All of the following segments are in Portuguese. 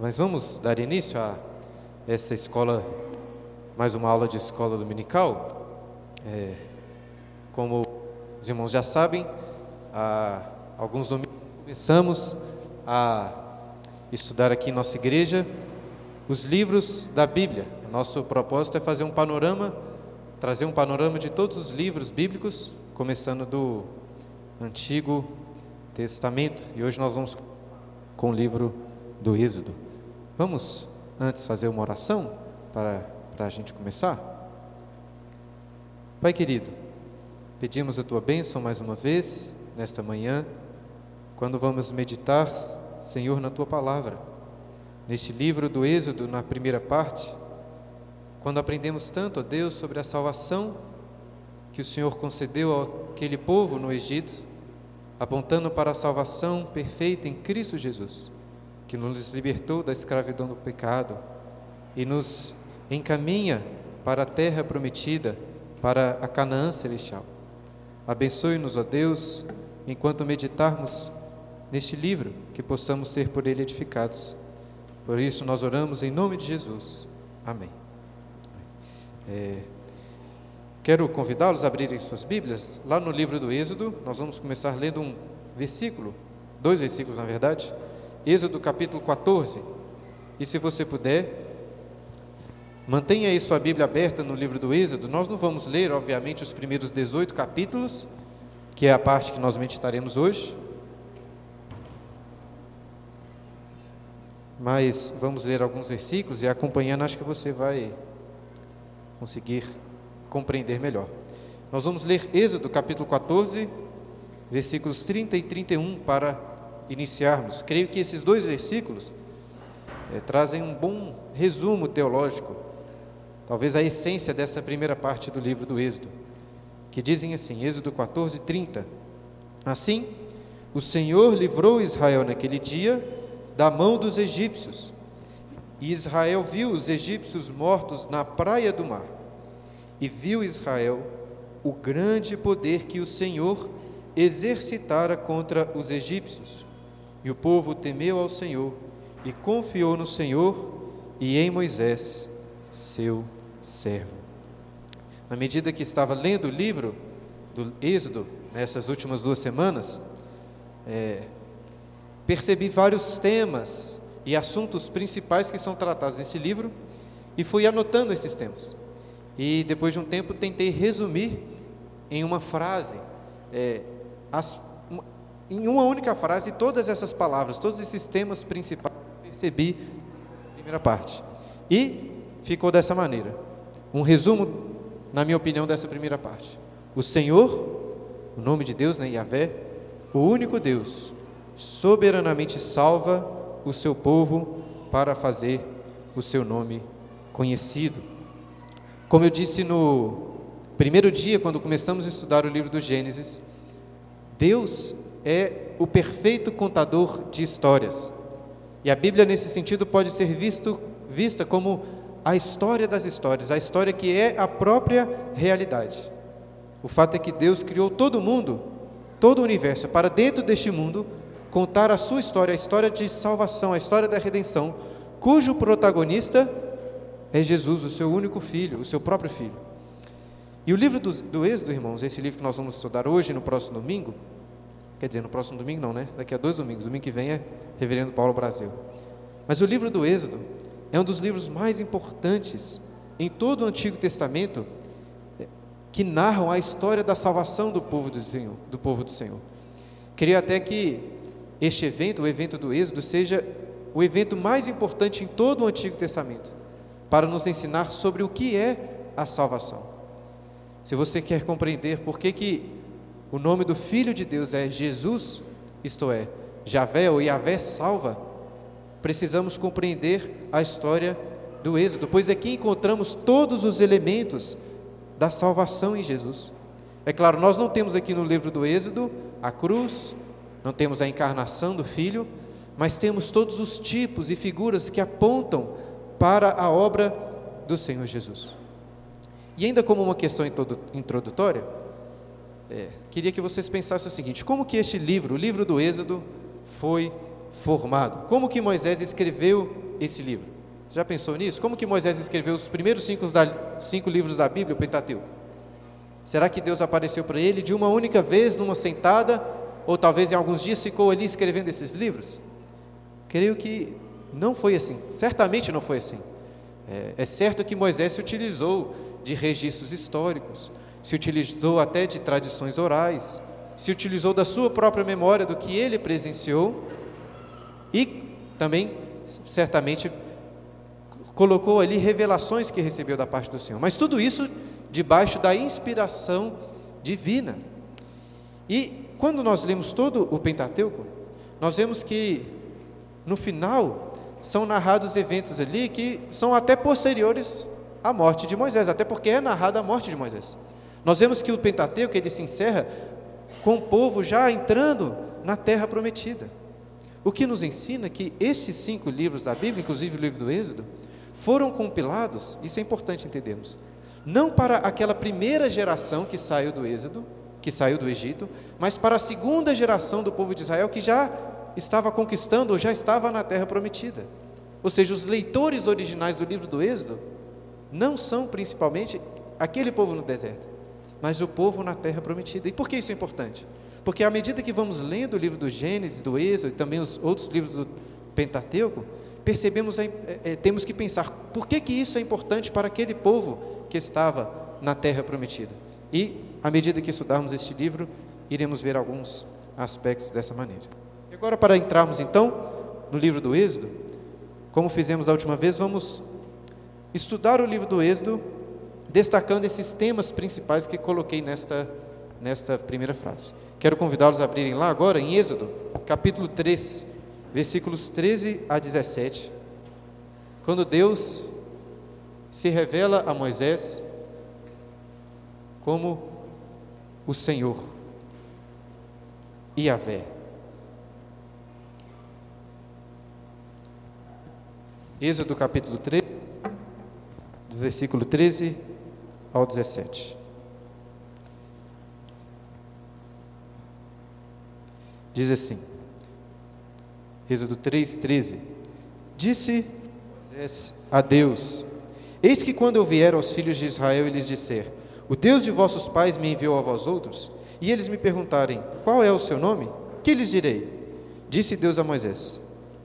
Mas vamos dar início a essa escola, mais uma aula de escola dominical. É, como os irmãos já sabem, há alguns domingos começamos a estudar aqui em nossa igreja os livros da Bíblia. Nosso propósito é fazer um panorama, trazer um panorama de todos os livros bíblicos, começando do Antigo Testamento. E hoje nós vamos com o livro do Êxodo. Vamos antes fazer uma oração para, para a gente começar? Pai querido, pedimos a tua bênção mais uma vez nesta manhã, quando vamos meditar, Senhor, na tua palavra, neste livro do Êxodo, na primeira parte, quando aprendemos tanto, ó Deus, sobre a salvação que o Senhor concedeu àquele povo no Egito, apontando para a salvação perfeita em Cristo Jesus que nos libertou da escravidão do pecado e nos encaminha para a terra prometida, para a Canaã celestial. Abençoe-nos, ó Deus, enquanto meditarmos neste livro, que possamos ser por ele edificados. Por isso nós oramos em nome de Jesus. Amém. É, quero convidá-los a abrirem suas Bíblias. Lá no livro do Êxodo, nós vamos começar lendo um versículo, dois versículos na verdade, Êxodo capítulo 14. E se você puder, mantenha aí sua Bíblia aberta no livro do Êxodo. Nós não vamos ler, obviamente, os primeiros 18 capítulos, que é a parte que nós meditaremos hoje. Mas vamos ler alguns versículos e acompanhando, acho que você vai conseguir compreender melhor. Nós vamos ler Êxodo capítulo 14, versículos 30 e 31 para iniciarmos. Creio que esses dois versículos é, trazem um bom resumo teológico, talvez a essência dessa primeira parte do livro do Êxodo, que dizem assim, Êxodo 14, 30. Assim, o Senhor livrou Israel naquele dia da mão dos egípcios, e Israel viu os egípcios mortos na praia do mar, e viu Israel o grande poder que o Senhor exercitara contra os egípcios. E o povo temeu ao Senhor e confiou no Senhor e em Moisés, seu servo. Na medida que estava lendo o livro do Êxodo, nessas últimas duas semanas, é, percebi vários temas e assuntos principais que são tratados nesse livro e fui anotando esses temas. E depois de um tempo tentei resumir em uma frase é, as em uma única frase todas essas palavras, todos esses temas principais percebi na primeira parte. E ficou dessa maneira. Um resumo, na minha opinião, dessa primeira parte. O Senhor, o nome de Deus, né, Yahvé, o único Deus, soberanamente salva o seu povo para fazer o seu nome conhecido. Como eu disse no primeiro dia, quando começamos a estudar o livro do Gênesis, Deus é o perfeito contador de histórias. E a Bíblia, nesse sentido, pode ser visto, vista como a história das histórias, a história que é a própria realidade. O fato é que Deus criou todo o mundo, todo o universo, para dentro deste mundo contar a sua história, a história de salvação, a história da redenção, cujo protagonista é Jesus, o seu único filho, o seu próprio filho. E o livro do, do Êxodo, irmãos, esse livro que nós vamos estudar hoje, no próximo domingo, Quer dizer, no próximo domingo não, né? Daqui a dois domingos. Domingo que vem é Reverendo Paulo Brasil. Mas o livro do Êxodo é um dos livros mais importantes em todo o Antigo Testamento é, que narram a história da salvação do povo do Senhor. Do povo do Senhor. Queria até que este evento, o evento do Êxodo, seja o evento mais importante em todo o Antigo Testamento, para nos ensinar sobre o que é a salvação. Se você quer compreender por que, que o nome do Filho de Deus é Jesus, isto é, Javé ou Yahvé salva, precisamos compreender a história do Êxodo, pois aqui encontramos todos os elementos da salvação em Jesus. É claro, nós não temos aqui no livro do Êxodo a cruz, não temos a encarnação do Filho, mas temos todos os tipos e figuras que apontam para a obra do Senhor Jesus. E ainda como uma questão introdutória, é, queria que vocês pensassem o seguinte: como que este livro, o livro do Êxodo, foi formado? Como que Moisés escreveu esse livro? Você já pensou nisso? Como que Moisés escreveu os primeiros cinco, da, cinco livros da Bíblia, o Pentateuco? Será que Deus apareceu para ele de uma única vez, numa sentada, ou talvez em alguns dias ficou ali escrevendo esses livros? Creio que não foi assim, certamente não foi assim. É, é certo que Moisés se utilizou de registros históricos, se utilizou até de tradições orais, se utilizou da sua própria memória do que ele presenciou e também, certamente, colocou ali revelações que recebeu da parte do Senhor. Mas tudo isso debaixo da inspiração divina. E quando nós lemos todo o Pentateuco, nós vemos que no final são narrados eventos ali que são até posteriores à morte de Moisés, até porque é narrada a morte de Moisés. Nós vemos que o Pentateuco ele se encerra com o povo já entrando na terra prometida. O que nos ensina que estes cinco livros da Bíblia, inclusive o livro do Êxodo, foram compilados, isso é importante entendermos, não para aquela primeira geração que saiu do Êxodo, que saiu do Egito, mas para a segunda geração do povo de Israel que já estava conquistando ou já estava na terra prometida. Ou seja, os leitores originais do livro do Êxodo não são principalmente aquele povo no deserto, mas o povo na terra prometida. E por que isso é importante? Porque à medida que vamos lendo o livro do Gênesis, do Êxodo e também os outros livros do Pentateuco, percebemos, é, é, temos que pensar por que, que isso é importante para aquele povo que estava na terra prometida. E, à medida que estudarmos este livro, iremos ver alguns aspectos dessa maneira. E agora, para entrarmos então no livro do Êxodo, como fizemos a última vez, vamos estudar o livro do Êxodo, destacando esses temas principais que coloquei nesta, nesta primeira frase. Quero convidá-los a abrirem lá agora, em Êxodo, capítulo 3, versículos 13 a 17, quando Deus se revela a Moisés como o Senhor, Yahvé. Êxodo capítulo 3, do versículo 13 ao 17. Diz assim: Êxodo 3, 13. Disse Moisés a Deus: Eis que quando eu vier aos filhos de Israel e lhes disser: O Deus de vossos pais me enviou a vós outros, e eles me perguntarem: Qual é o seu nome? Que lhes direi? Disse Deus a Moisés: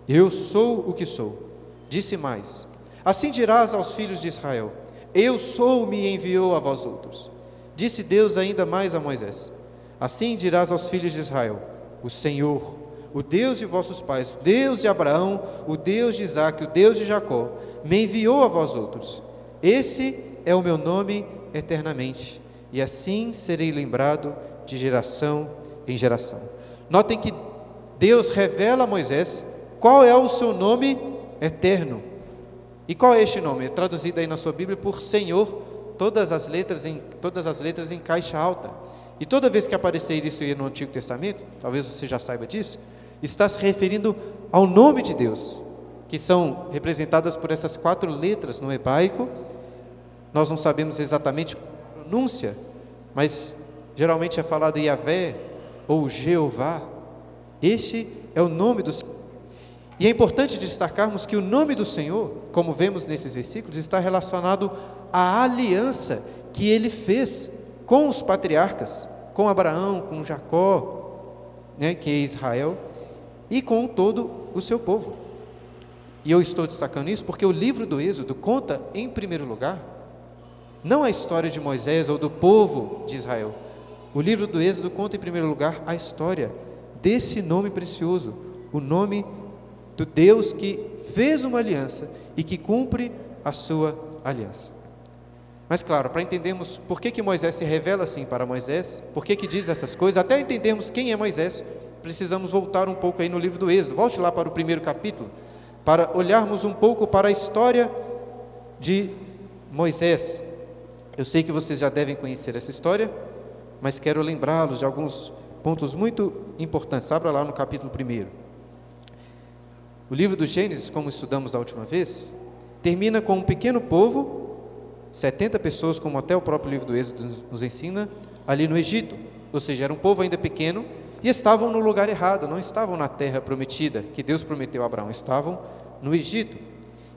Eu sou o que sou. Disse mais: Assim dirás aos filhos de Israel: Eu sou, me enviou a vós outros. Disse Deus ainda mais a Moisés: Assim dirás aos filhos de Israel: O Senhor, o Deus de vossos pais, o Deus de Abraão, o Deus de Isaac, o Deus de Jacó, me enviou a vós outros. Esse é o meu nome eternamente, e assim serei lembrado de geração em geração. Notem que Deus revela a Moisés qual é o seu nome eterno. E qual é este nome? É traduzido aí na sua Bíblia por Senhor, todas as letras em todas as letras em caixa alta. E toda vez que aparecer isso aí no Antigo Testamento, talvez você já saiba disso, está se referindo ao nome de Deus, que são representadas por essas quatro letras no hebraico. Nós não sabemos exatamente a pronúncia, mas geralmente é falado Yahvé ou Jeová. Este é o nome do Senhor. E é importante destacarmos que o nome do Senhor, como vemos nesses versículos, está relacionado à aliança que ele fez com os patriarcas, com Abraão, com Jacó, né, que é Israel, e com todo o seu povo. E eu estou destacando isso porque o livro do Êxodo conta, em primeiro lugar, não a história de Moisés ou do povo de Israel. O livro do Êxodo conta, em primeiro lugar, a história desse nome precioso, o nome do Deus que fez uma aliança e que cumpre a sua aliança. Mas claro, para entendermos por que, que Moisés se revela assim para Moisés, por que, que diz essas coisas, até entendermos quem é Moisés, precisamos voltar um pouco aí no livro do Êxodo. Volte lá para o primeiro capítulo, para olharmos um pouco para a história de Moisés. Eu sei que vocês já devem conhecer essa história, mas quero lembrá-los de alguns pontos muito importantes. Abra lá no capítulo 1. O livro do Gênesis, como estudamos da última vez, termina com um pequeno povo, 70 pessoas, como até o próprio livro do Êxodo nos ensina, ali no Egito. Ou seja, era um povo ainda pequeno, e estavam no lugar errado, não estavam na terra prometida, que Deus prometeu a Abraão, estavam no Egito.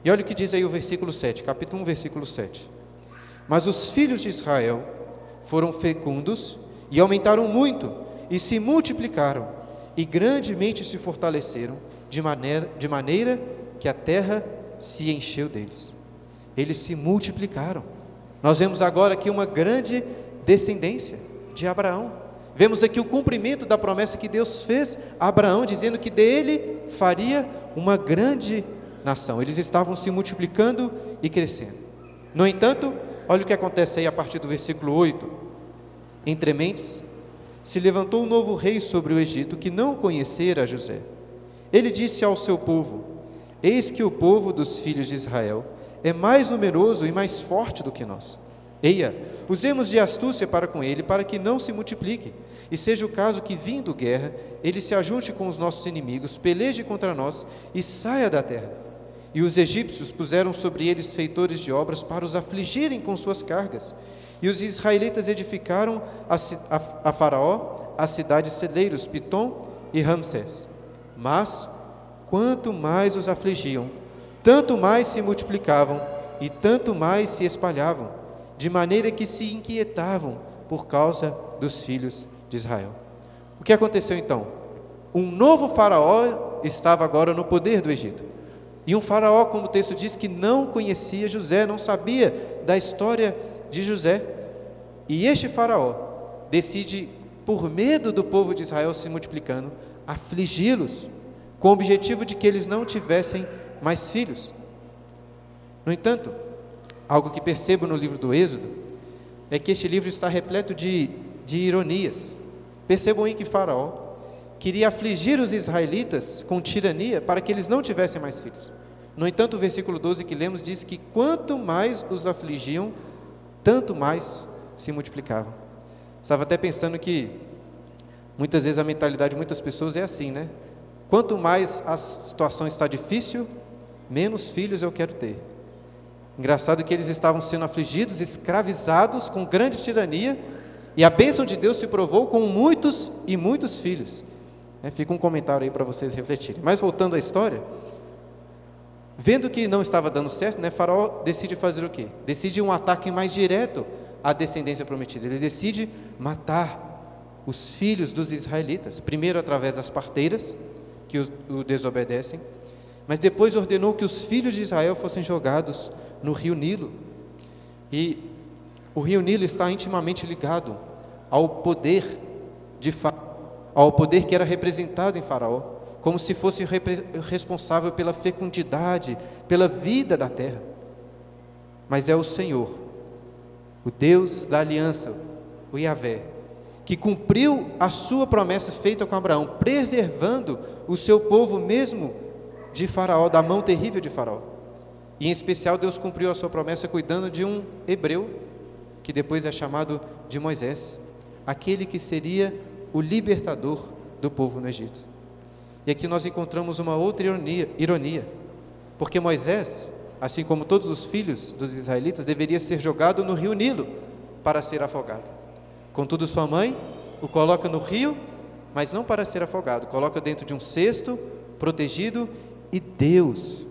E olha o que diz aí o versículo 7, capítulo 1, versículo 7. Mas os filhos de Israel foram fecundos e aumentaram muito, e se multiplicaram, e grandemente se fortaleceram, de maneira, de maneira que a terra se encheu deles. Eles se multiplicaram. Nós vemos agora aqui uma grande descendência de Abraão. Vemos aqui o cumprimento da promessa que Deus fez a Abraão, dizendo que dele faria uma grande nação. Eles estavam se multiplicando e crescendo. No entanto, olha o que acontece aí a partir do versículo 8. Entre mentes, se levantou um novo rei sobre o Egito que não conhecera José. Ele disse ao seu povo: Eis que o povo dos filhos de Israel é mais numeroso e mais forte do que nós. Eia, usemos de astúcia para com ele, para que não se multiplique, e seja o caso que, vindo guerra, ele se ajunte com os nossos inimigos, peleje contra nós e saia da terra. E os egípcios puseram sobre eles feitores de obras para os afligirem com suas cargas. E os israelitas edificaram a, a, a Faraó as cidades celeiros, Pitom e Ramsés. Mas, quanto mais os afligiam, tanto mais se multiplicavam e tanto mais se espalhavam, de maneira que se inquietavam por causa dos filhos de Israel. O que aconteceu então? Um novo faraó estava agora no poder do Egito. E um faraó, como o texto diz, que não conhecia José, não sabia da história de José. E este faraó decide, por medo do povo de Israel se multiplicando, afligi-los, com o objetivo de que eles não tivessem mais filhos. No entanto, algo que percebo no livro do Êxodo é que este livro está repleto de, de ironias. Percebam aí que Faraó queria afligir os israelitas com tirania para que eles não tivessem mais filhos. No entanto, o versículo 12 que lemos diz que quanto mais os afligiam, tanto mais se multiplicavam. Estava até pensando que muitas vezes a mentalidade de muitas pessoas é assim, né? Quanto mais a situação está difícil, menos filhos eu quero ter. Engraçado que eles estavam sendo afligidos, escravizados com grande tirania, e a bênção de Deus se provou com muitos e muitos filhos. É, fica um comentário aí para vocês refletirem. Mas voltando à história, vendo que não estava dando certo, né, Faraó decide fazer o quê? Decide um ataque mais direto à descendência prometida. Ele decide matar os filhos dos israelitas, primeiro através das parteiras, que o desobedecem, mas depois ordenou que os filhos de Israel fossem jogados no rio Nilo. E o rio Nilo está intimamente ligado ao poder de ao poder que era representado em Faraó, como se fosse responsável pela fecundidade, pela vida da terra. Mas é o Senhor, o Deus da aliança, o Yahvé, que cumpriu a sua promessa feita com Abraão, preservando o seu povo mesmo de Faraó, da mão terrível de Faraó. E em especial Deus cumpriu a sua promessa cuidando de um hebreu, que depois é chamado de Moisés, aquele que seria o libertador do povo no Egito. E aqui nós encontramos uma outra ironia, ironia porque Moisés, assim como todos os filhos dos israelitas, deveria ser jogado no rio Nilo para ser afogado. Contudo, sua mãe o coloca no rio, mas não para ser afogado, coloca dentro de um cesto, protegido, e Deus,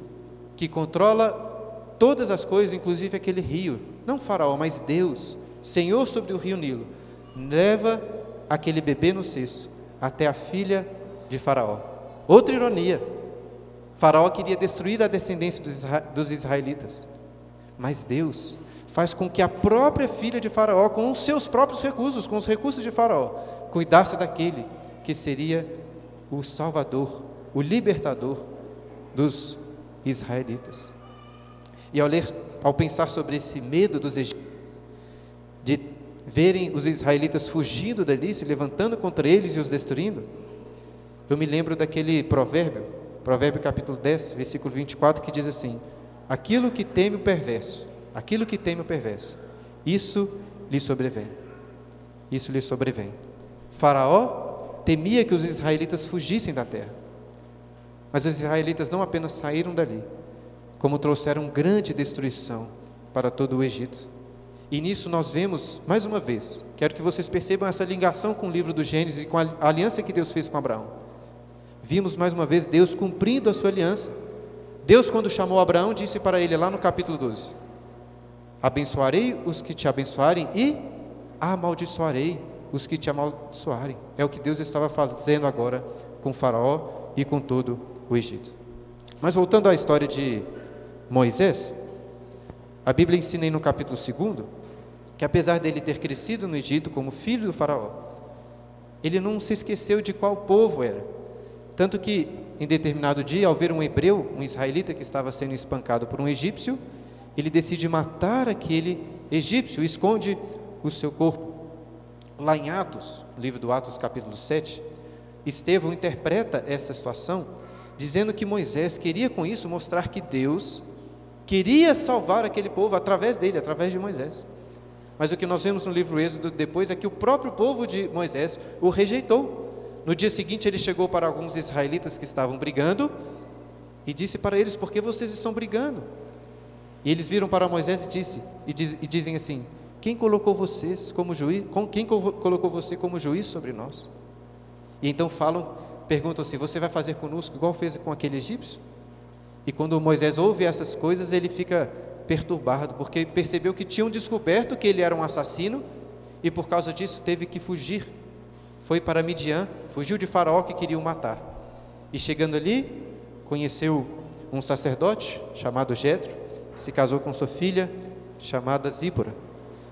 que controla todas as coisas, inclusive aquele rio, não Faraó, mas Deus, Senhor sobre o rio Nilo, leva aquele bebê no cesto até a filha de Faraó. Outra ironia: Faraó queria destruir a descendência dos israelitas, mas Deus faz com que a própria filha de Faraó, com os seus próprios recursos, com os recursos de Faraó, cuidasse daquele que seria o Salvador, o libertador dos israelitas. E ao ler, ao pensar sobre esse medo dos egípcios, de verem os israelitas fugindo dali, se levantando contra eles e os destruindo, eu me lembro daquele provérbio, provérbio capítulo 10, versículo 24, que diz assim: Aquilo que teme o perverso, aquilo que teme o perverso, isso lhe sobrevém. Isso lhe sobrevém. Faraó temia que os israelitas fugissem da terra. Mas os israelitas não apenas saíram dali, como trouxeram grande destruição para todo o Egito. E nisso nós vemos, mais uma vez, quero que vocês percebam essa ligação com o livro do Gênesis e com a aliança que Deus fez com Abraão. Vimos mais uma vez Deus cumprindo a sua aliança Deus, quando chamou Abraão, disse para ele lá no capítulo 12: Abençoarei os que te abençoarem e amaldiçoarei os que te amaldiçoarem. É o que Deus estava fazendo agora com Faraó e com todo o Egito. Mas voltando à história de Moisés, a Bíblia ensina aí no capítulo 2 que apesar dele ter crescido no Egito como filho do Faraó, ele não se esqueceu de qual povo era. Tanto que, em determinado dia, ao ver um hebreu, um israelita que estava sendo espancado por um egípcio, ele decide matar aquele egípcio, esconde o seu corpo. Lá em Atos, livro do Atos, capítulo 7, Estevão interpreta essa situação dizendo que Moisés queria com isso mostrar que Deus queria salvar aquele povo através dele, através de Moisés. Mas o que nós vemos no livro Êxodo depois é que o próprio povo de Moisés o rejeitou. No dia seguinte, ele chegou para alguns israelitas que estavam brigando e disse para eles: Por que vocês estão brigando? E eles viram para Moisés e, disse, e, diz, e dizem assim: Quem colocou vocês como juiz? Quem colocou você como juiz sobre nós? E então falam, perguntam assim: Você vai fazer conosco igual fez com aquele egípcio? E quando Moisés ouve essas coisas, ele fica perturbado, porque percebeu que tinham descoberto que ele era um assassino e por causa disso teve que fugir. Foi para Midian, fugiu de Faraó que queria o matar. E chegando ali, conheceu um sacerdote chamado Jetro, se casou com sua filha chamada Zípora.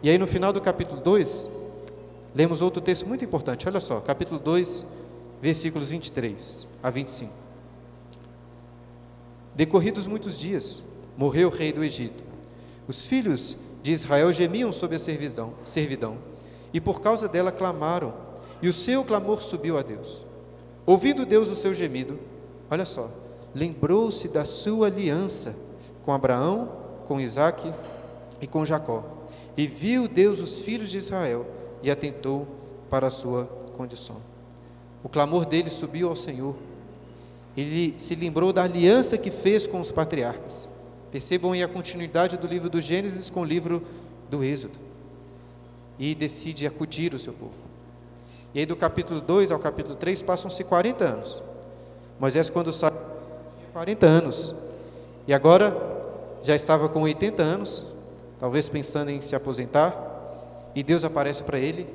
E aí no final do capítulo 2, lemos outro texto muito importante. Olha só, capítulo 2, versículos 23 a 25. Decorridos muitos dias, morreu o rei do Egito. Os filhos de Israel gemiam sob a servidão, servidão, e por causa dela clamaram, e o seu clamor subiu a Deus. Ouvindo Deus o seu gemido, olha só, lembrou-se da sua aliança com Abraão, com Isaque e com Jacó. E viu Deus os filhos de Israel e atentou para a sua condição. O clamor dele subiu ao Senhor. Ele se lembrou da aliança que fez com os patriarcas. Percebam aí a continuidade do livro do Gênesis com o livro do Êxodo. E decide acudir o seu povo. E aí do capítulo 2 ao capítulo 3 passam-se 40 anos. Moisés quando sai tinha 40 anos. E agora já estava com 80 anos, talvez pensando em se aposentar, e Deus aparece para ele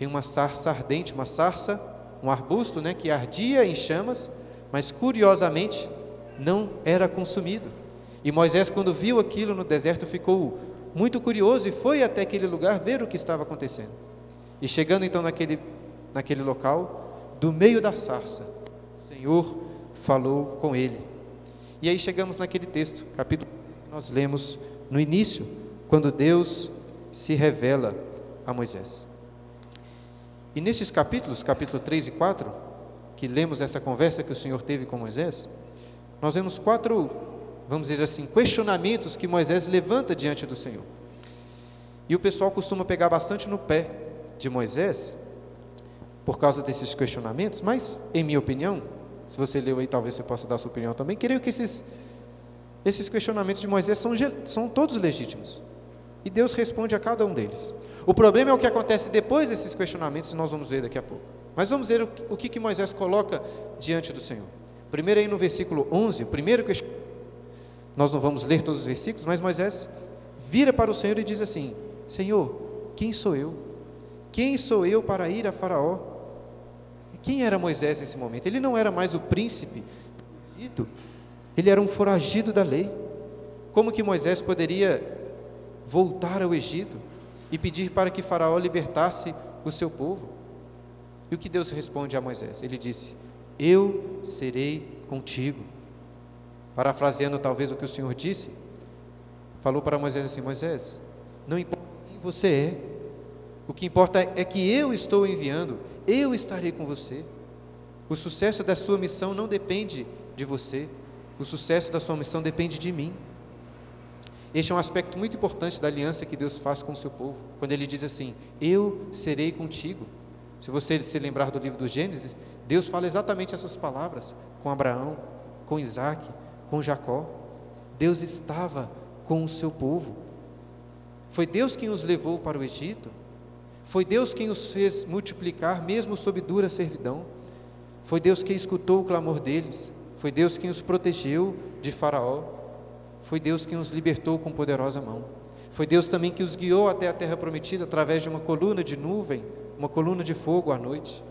em uma sarça ardente, uma sarça, um arbusto, né, que ardia em chamas, mas curiosamente não era consumido. E Moisés, quando viu aquilo no deserto, ficou muito curioso e foi até aquele lugar ver o que estava acontecendo. E chegando então naquele, naquele local, do meio da sarça, o Senhor falou com ele. E aí chegamos naquele texto, capítulo nós lemos no início, quando Deus se revela a Moisés. E nesses capítulos, capítulo 3 e 4, que lemos essa conversa que o Senhor teve com Moisés, nós vemos quatro vamos dizer assim, questionamentos que Moisés levanta diante do Senhor. E o pessoal costuma pegar bastante no pé de Moisés por causa desses questionamentos, mas, em minha opinião, se você leu aí, talvez você possa dar sua opinião também, creio que esses, esses questionamentos de Moisés são, são todos legítimos. E Deus responde a cada um deles. O problema é o que acontece depois desses questionamentos, nós vamos ver daqui a pouco. Mas vamos ver o, o que, Moisés coloca diante do Senhor. Primeiro aí no versículo 11, o primeiro questionamento nós não vamos ler todos os versículos, mas Moisés vira para o Senhor e diz assim: Senhor, quem sou eu? Quem sou eu para ir a Faraó? Quem era Moisés nesse momento? Ele não era mais o príncipe ele era um foragido da lei. Como que Moisés poderia voltar ao Egito e pedir para que Faraó libertasse o seu povo? E o que Deus responde a Moisés? Ele disse: Eu serei contigo. Parafraseando talvez o que o Senhor disse, falou para Moisés assim: Moisés, não importa quem você é, o que importa é que eu estou enviando, eu estarei com você. O sucesso da sua missão não depende de você, o sucesso da sua missão depende de mim. Este é um aspecto muito importante da aliança que Deus faz com o seu povo, quando Ele diz assim: Eu serei contigo. Se você se lembrar do livro do Gênesis, Deus fala exatamente essas palavras com Abraão, com Isaac, com Jacó. Deus estava com o seu povo. Foi Deus quem os levou para o Egito. Foi Deus quem os fez multiplicar, mesmo sob dura servidão. Foi Deus quem escutou o clamor deles. Foi Deus quem os protegeu de Faraó, foi Deus quem os libertou com poderosa mão. Foi Deus também que os guiou até a terra prometida através de uma coluna de nuvem, uma coluna de fogo à noite.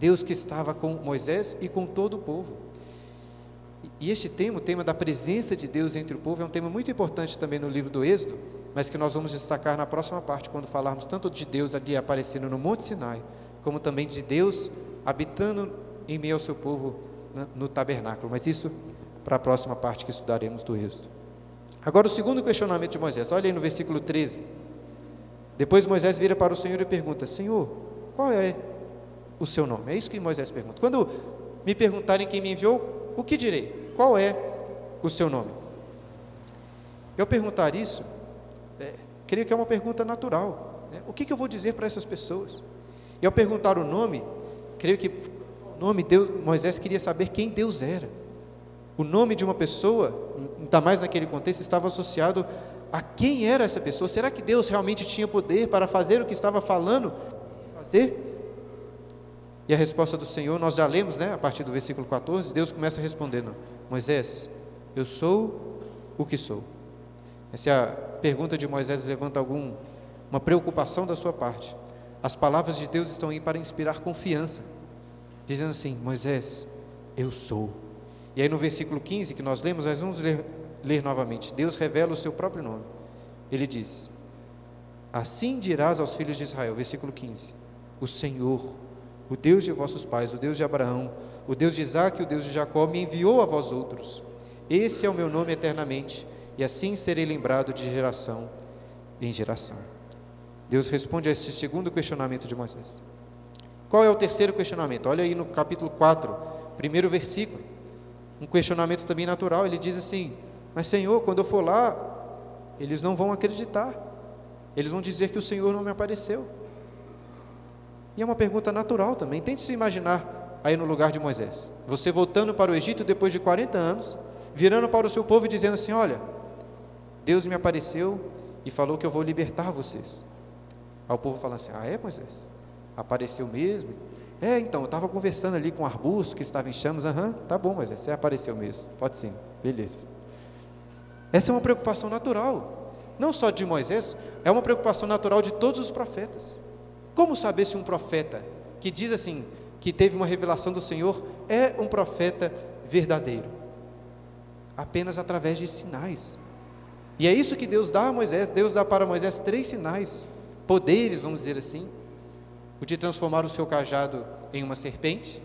Deus que estava com Moisés e com todo o povo. E este tema, o tema da presença de Deus entre o povo, é um tema muito importante também no livro do Êxodo, mas que nós vamos destacar na próxima parte, quando falarmos tanto de Deus ali aparecendo no Monte Sinai, como também de Deus habitando em meio ao seu povo no tabernáculo. Mas isso para a próxima parte que estudaremos do Êxodo. Agora, o segundo questionamento de Moisés, olha aí no versículo 13. Depois Moisés vira para o Senhor e pergunta: Senhor, qual é o seu nome? É isso que Moisés pergunta. Quando me perguntarem quem me enviou, o que direi? Qual é o seu nome? Eu perguntar isso, é, creio que é uma pergunta natural. Né? O que, que eu vou dizer para essas pessoas? E ao perguntar o nome, creio que nome Deus, Moisés queria saber quem Deus era. O nome de uma pessoa, ainda mais naquele contexto, estava associado a quem era essa pessoa. Será que Deus realmente tinha poder para fazer o que estava falando fazer? E a resposta do Senhor, nós já lemos, né, a partir do versículo 14, Deus começa respondendo: Moisés, eu sou o que sou. Essa é a pergunta de Moisés levanta alguma uma preocupação da sua parte. As palavras de Deus estão aí para inspirar confiança, dizendo assim: Moisés, eu sou. E aí no versículo 15 que nós lemos, nós vamos ler, ler novamente. Deus revela o seu próprio nome. Ele diz: Assim dirás aos filhos de Israel, versículo 15: O Senhor, o Deus de vossos pais, o Deus de Abraão, o Deus de Isaac e o Deus de Jacó, me enviou a vós outros. Esse é o meu nome eternamente, e assim serei lembrado de geração em geração. Deus responde a esse segundo questionamento de Moisés. Qual é o terceiro questionamento? Olha aí no capítulo 4, primeiro versículo um questionamento também natural. Ele diz assim: Mas Senhor, quando eu for lá, eles não vão acreditar, eles vão dizer que o Senhor não me apareceu. E é uma pergunta natural também. Tente se imaginar aí no lugar de Moisés. Você voltando para o Egito depois de 40 anos, virando para o seu povo e dizendo assim: Olha, Deus me apareceu e falou que eu vou libertar vocês. Aí o povo fala assim: Ah, é, Moisés? Apareceu mesmo? É, então, eu estava conversando ali com o arbusto que estava em chamas. Aham, tá bom, mas você apareceu mesmo. Pode sim, beleza. Essa é uma preocupação natural. Não só de Moisés, é uma preocupação natural de todos os profetas. Como saber se um profeta que diz assim, que teve uma revelação do Senhor, é um profeta verdadeiro? Apenas através de sinais. E é isso que Deus dá a Moisés. Deus dá para Moisés três sinais, poderes, vamos dizer assim, o de transformar o seu cajado em uma serpente,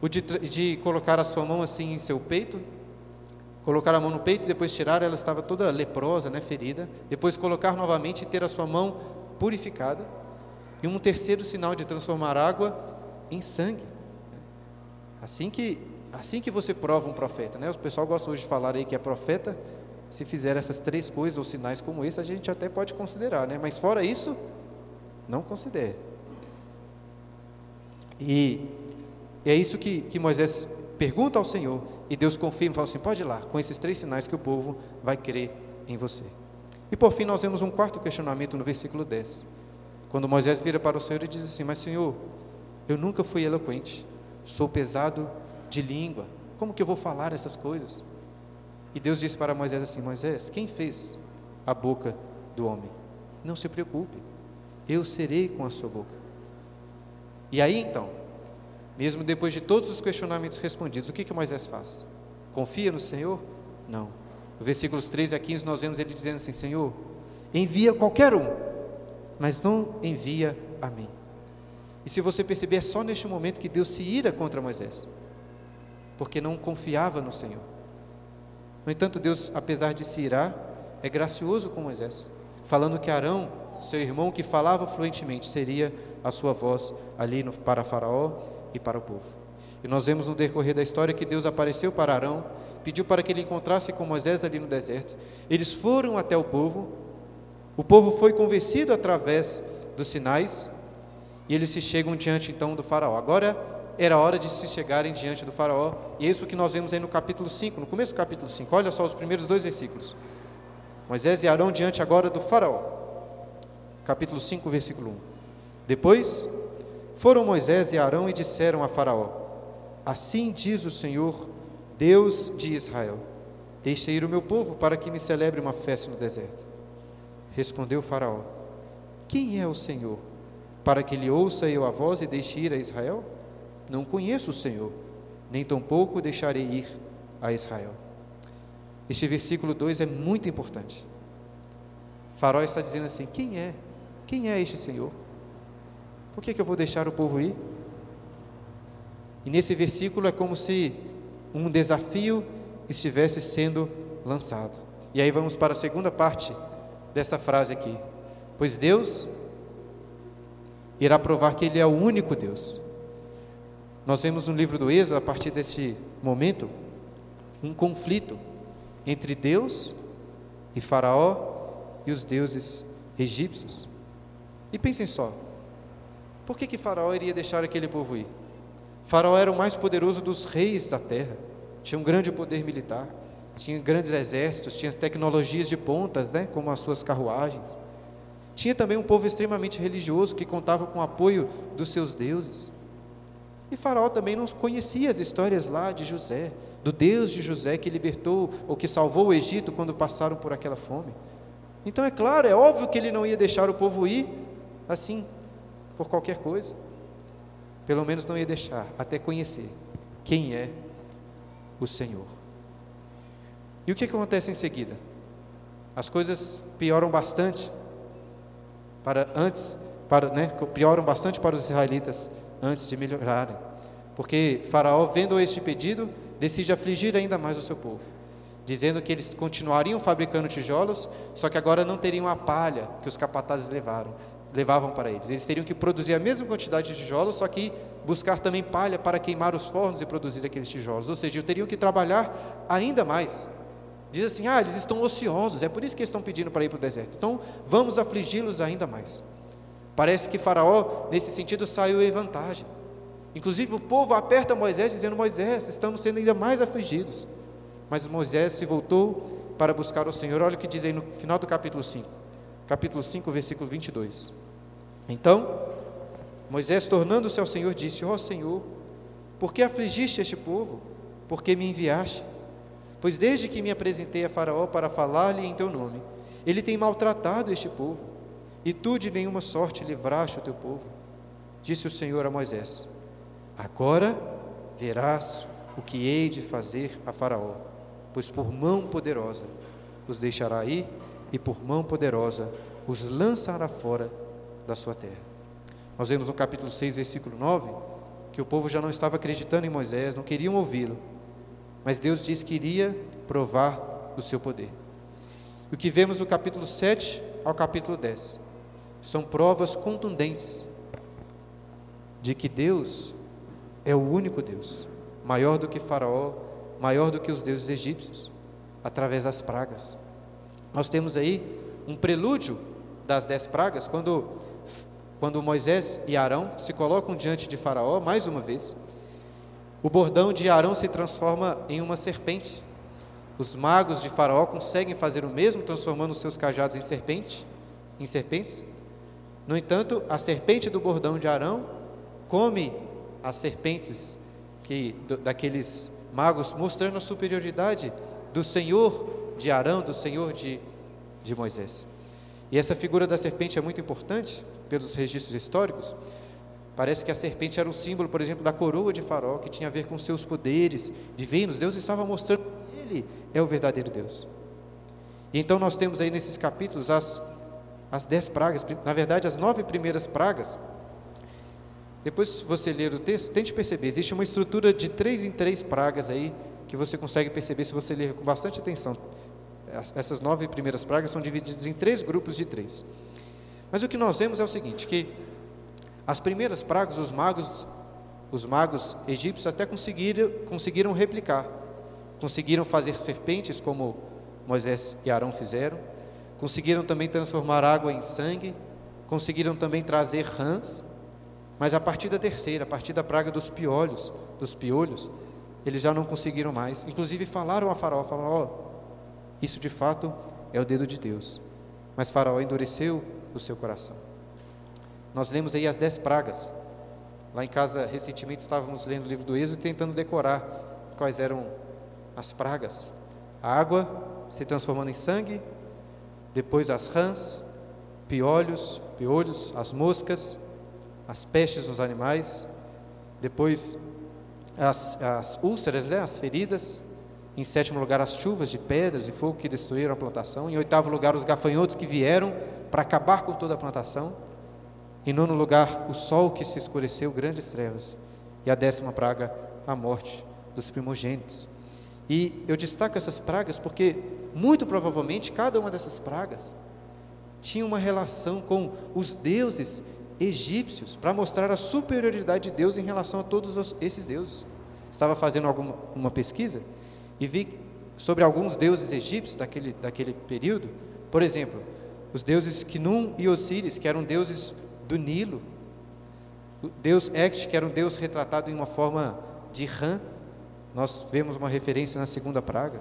o de, de, colocar a sua mão assim em seu peito, colocar a mão no peito e depois tirar, ela estava toda leprosa, né, ferida, depois colocar novamente e ter a sua mão purificada, e um terceiro sinal de transformar água em sangue. Assim que, assim que você prova um profeta, né? O pessoal gosta hoje de falar aí que é profeta, se fizer essas três coisas ou sinais como esse, a gente até pode considerar, né? Mas fora isso, não considere. E, é isso que, que Moisés pergunta ao Senhor, e Deus confirma e fala assim: pode ir lá, com esses três sinais que o povo vai crer em você. E por fim, nós vemos um quarto questionamento no versículo 10. Quando Moisés vira para o Senhor e diz assim: Mas Senhor, eu nunca fui eloquente, sou pesado de língua, como que eu vou falar essas coisas? E Deus disse para Moisés assim: Moisés, quem fez a boca do homem? Não se preocupe, eu serei com a sua boca. E aí então, mesmo depois de todos os questionamentos respondidos, o que, que Moisés faz? Confia no Senhor? Não. No versículos 13 a 15 nós vemos ele dizendo assim: Senhor, envia qualquer um, mas não envia a mim. E se você perceber, é só neste momento que Deus se ira contra Moisés, porque não confiava no Senhor. No entanto, Deus, apesar de se irar, é gracioso com Moisés, falando que Arão seu irmão que falava fluentemente, seria a sua voz ali no, para Faraó e para o povo. E nós vemos no decorrer da história que Deus apareceu para Arão, pediu para que ele encontrasse com Moisés ali no deserto. Eles foram até o povo, o povo foi convencido através dos sinais, e eles se chegam diante então do Faraó. Agora era hora de se chegarem diante do Faraó, e é isso que nós vemos aí no capítulo 5, no começo do capítulo 5. Olha só os primeiros dois versículos. Moisés e Arão diante agora do Faraó capítulo 5, versículo 1. Depois foram Moisés e Arão e disseram a Faraó: Assim diz o Senhor, Deus de Israel: Deixe ir o meu povo para que me celebre uma festa no deserto. Respondeu Faraó: Quem é o Senhor? Para que lhe ouça eu a voz e deixe ir a Israel? Não conheço o Senhor, nem tampouco deixarei ir a Israel. Este versículo 2 é muito importante. Faraó está dizendo assim: Quem é? Quem é este Senhor? Por que, que eu vou deixar o povo ir? E nesse versículo é como se um desafio estivesse sendo lançado. E aí vamos para a segunda parte dessa frase aqui. Pois Deus irá provar que Ele é o único Deus. Nós vemos no livro do Êxodo, a partir deste momento, um conflito entre Deus e Faraó e os deuses egípcios. E pensem só, por que, que Faraó iria deixar aquele povo ir? Faraó era o mais poderoso dos reis da terra, tinha um grande poder militar, tinha grandes exércitos, tinha tecnologias de pontas, né, como as suas carruagens. Tinha também um povo extremamente religioso que contava com o apoio dos seus deuses. E Faraó também não conhecia as histórias lá de José, do Deus de José que libertou ou que salvou o Egito quando passaram por aquela fome. Então é claro, é óbvio que ele não ia deixar o povo ir assim, por qualquer coisa. Pelo menos não ia deixar até conhecer quem é o Senhor. E o que acontece em seguida? As coisas pioram bastante para antes, para, né, pioram bastante para os israelitas antes de melhorarem. Porque Faraó, vendo este pedido, decide afligir ainda mais o seu povo, dizendo que eles continuariam fabricando tijolos, só que agora não teriam a palha que os capatazes levaram, levavam para eles. Eles teriam que produzir a mesma quantidade de tijolos, só que buscar também palha para queimar os fornos e produzir aqueles tijolos. Ou seja, teriam que trabalhar ainda mais. Diz assim: ah, eles estão ociosos, é por isso que eles estão pedindo para ir para o deserto. Então, vamos afligi-los ainda mais. Parece que Faraó, nesse sentido, saiu em vantagem. Inclusive, o povo aperta Moisés, dizendo: Moisés, estamos sendo ainda mais afligidos. Mas Moisés se voltou para buscar o Senhor. Olha o que diz aí no final do capítulo 5, capítulo 5, versículo 22. Então, Moisés, tornando-se ao Senhor, disse: Ó oh, Senhor, por que afligiste este povo? Por que me enviaste? Pois desde que me apresentei a Faraó para falar-lhe em teu nome, ele tem maltratado este povo, e tu de nenhuma sorte livraste o teu povo. Disse o Senhor a Moisés: Agora verás o que hei de fazer a Faraó, pois por mão poderosa os deixará ir, e por mão poderosa os lançará fora da sua terra. Nós vemos no capítulo 6, versículo 9, que o povo já não estava acreditando em Moisés, não queriam ouvi-lo, mas Deus disse que iria provar o seu poder. O que vemos no capítulo 7 ao capítulo 10 são provas contundentes de que Deus é o único Deus, maior do que Faraó, maior do que os deuses egípcios, através das pragas. Nós temos aí um prelúdio das dez pragas, quando, quando Moisés e Arão se colocam diante de Faraó, mais uma vez, o bordão de Arão se transforma em uma serpente. Os magos de Faraó conseguem fazer o mesmo, transformando seus cajados em serpente, em serpentes. No entanto, a serpente do bordão de Arão come as serpentes que daqueles magos, mostrando a superioridade do Senhor de Arão, do Senhor de, de Moisés. E essa figura da serpente é muito importante pelos registros históricos. Parece que a serpente era um símbolo, por exemplo, da coroa de Faraó, que tinha a ver com seus poderes divinos. Deus estava mostrando que ele é o verdadeiro Deus. E então nós temos aí nesses capítulos as, as dez pragas, na verdade, as nove primeiras pragas. Depois, você ler o texto, tente perceber, existe uma estrutura de três em três pragas aí, que você consegue perceber se você ler com bastante atenção essas nove primeiras pragas são divididas em três grupos de três. Mas o que nós vemos é o seguinte, que as primeiras pragas, os magos, os magos egípcios até conseguiram, conseguiram replicar. Conseguiram fazer serpentes, como Moisés e Arão fizeram. Conseguiram também transformar água em sangue. Conseguiram também trazer rãs. Mas a partir da terceira, a partir da praga dos piolhos, dos piolhos, eles já não conseguiram mais. Inclusive falaram a Faraó, falaram, ó, oh, isso de fato é o dedo de Deus. Mas Faraó endureceu o seu coração. Nós lemos aí as dez pragas. Lá em casa, recentemente, estávamos lendo o livro do Êxodo e tentando decorar quais eram as pragas. A água se transformando em sangue, depois as rãs, piolhos, piolhos, as moscas, as pestes nos animais, depois as, as úlceras, né, as feridas, em sétimo lugar as chuvas de pedras e fogo que destruíram a plantação, em oitavo lugar os gafanhotos que vieram para acabar com toda a plantação, em nono lugar o sol que se escureceu, grandes trevas, e a décima praga, a morte dos primogênitos. E eu destaco essas pragas porque, muito provavelmente, cada uma dessas pragas tinha uma relação com os deuses egípcios, para mostrar a superioridade de Deus em relação a todos esses deuses. Estava fazendo alguma uma pesquisa e vi sobre alguns deuses egípcios daquele, daquele período, por exemplo, os deuses Kinum e Osíris, que eram deuses do Nilo, o deus Ect, que era um deus retratado em uma forma de rã, nós vemos uma referência na segunda praga.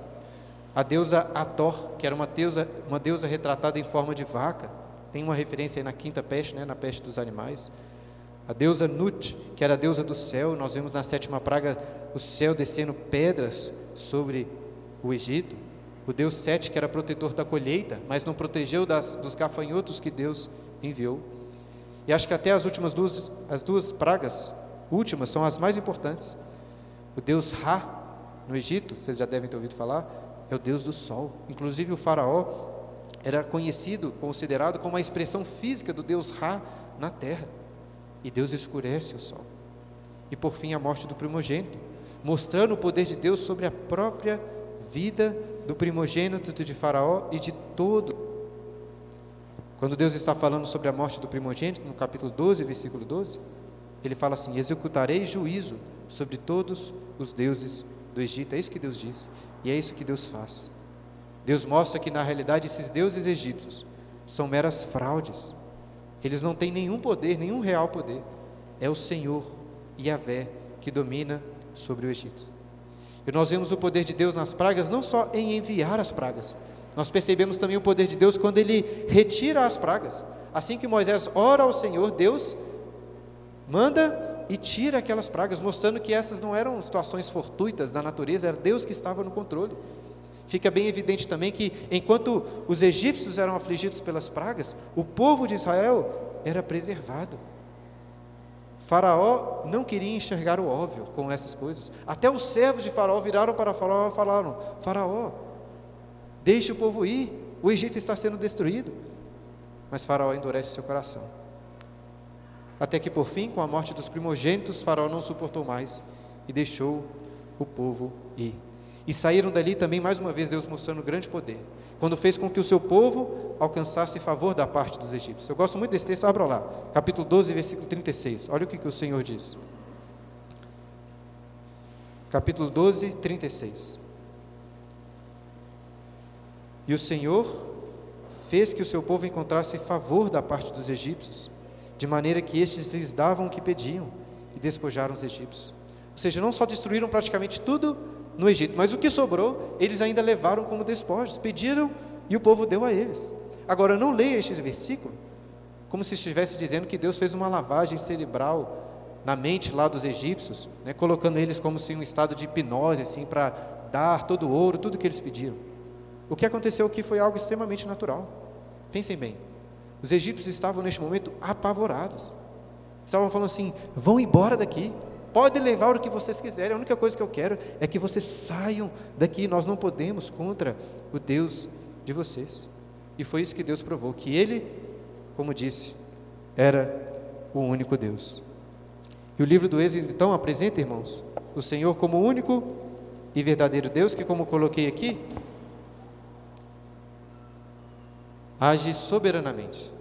A deusa Ator, que era uma deusa, uma deusa retratada em forma de vaca, tem uma referência aí na quinta peste, né, na peste dos animais. A deusa Nut, que era a deusa do céu, nós vemos na sétima praga o céu descendo pedras sobre o Egito. O deus Sete, que era protetor da colheita, mas não protegeu das, dos gafanhotos que Deus enviou. E acho que até as últimas duas, as duas pragas últimas são as mais importantes. O deus Ra, no Egito, vocês já devem ter ouvido falar, é o deus do sol. Inclusive o faraó era conhecido, considerado como a expressão física do deus Ra na terra. E Deus escurece o sol. E por fim a morte do primogênito, mostrando o poder de Deus sobre a própria vida do primogênito de Faraó e de todo. Quando Deus está falando sobre a morte do primogênito, no capítulo 12, versículo 12, ele fala assim: Executarei juízo sobre todos os deuses do Egito. É isso que Deus diz, e é isso que Deus faz. Deus mostra que na realidade esses deuses egípcios são meras fraudes. Eles não têm nenhum poder, nenhum real poder. É o Senhor, Yahvé, que domina sobre o Egito. E nós vemos o poder de Deus nas pragas não só em enviar as pragas, nós percebemos também o poder de Deus quando ele retira as pragas. Assim que Moisés ora ao Senhor, Deus manda e tira aquelas pragas, mostrando que essas não eram situações fortuitas da natureza, era Deus que estava no controle. Fica bem evidente também que, enquanto os egípcios eram afligidos pelas pragas, o povo de Israel era preservado. Faraó não queria enxergar o óbvio com essas coisas. Até os servos de Faraó viraram para Faraó e falaram: Faraó, deixe o povo ir, o Egito está sendo destruído. Mas Faraó endurece seu coração. Até que, por fim, com a morte dos primogênitos, Faraó não suportou mais e deixou o povo ir. E saíram dali também, mais uma vez, Deus mostrando grande poder, quando fez com que o seu povo alcançasse favor da parte dos egípcios. Eu gosto muito desse texto, abra lá, capítulo 12, versículo 36. Olha o que, que o Senhor diz. Capítulo 12, 36. E o Senhor fez que o seu povo encontrasse favor da parte dos egípcios, de maneira que estes lhes davam o que pediam e despojaram os egípcios. Ou seja, não só destruíram praticamente tudo no Egito. Mas o que sobrou, eles ainda levaram como despojos, pediram e o povo deu a eles. Agora, não leia este versículo como se estivesse dizendo que Deus fez uma lavagem cerebral na mente lá dos egípcios, né, colocando eles como se em um estado de hipnose, assim, para dar todo o ouro, tudo que eles pediram. O que aconteceu aqui foi algo extremamente natural. Pensem bem, os egípcios estavam neste momento apavorados. Estavam falando assim: vão embora daqui, Pode levar o que vocês quiserem, a única coisa que eu quero é que vocês saiam daqui. Nós não podemos contra o Deus de vocês. E foi isso que Deus provou: que Ele, como disse, era o único Deus. E o livro do Êxodo então apresenta, irmãos, o Senhor como único e verdadeiro Deus, que, como coloquei aqui, age soberanamente.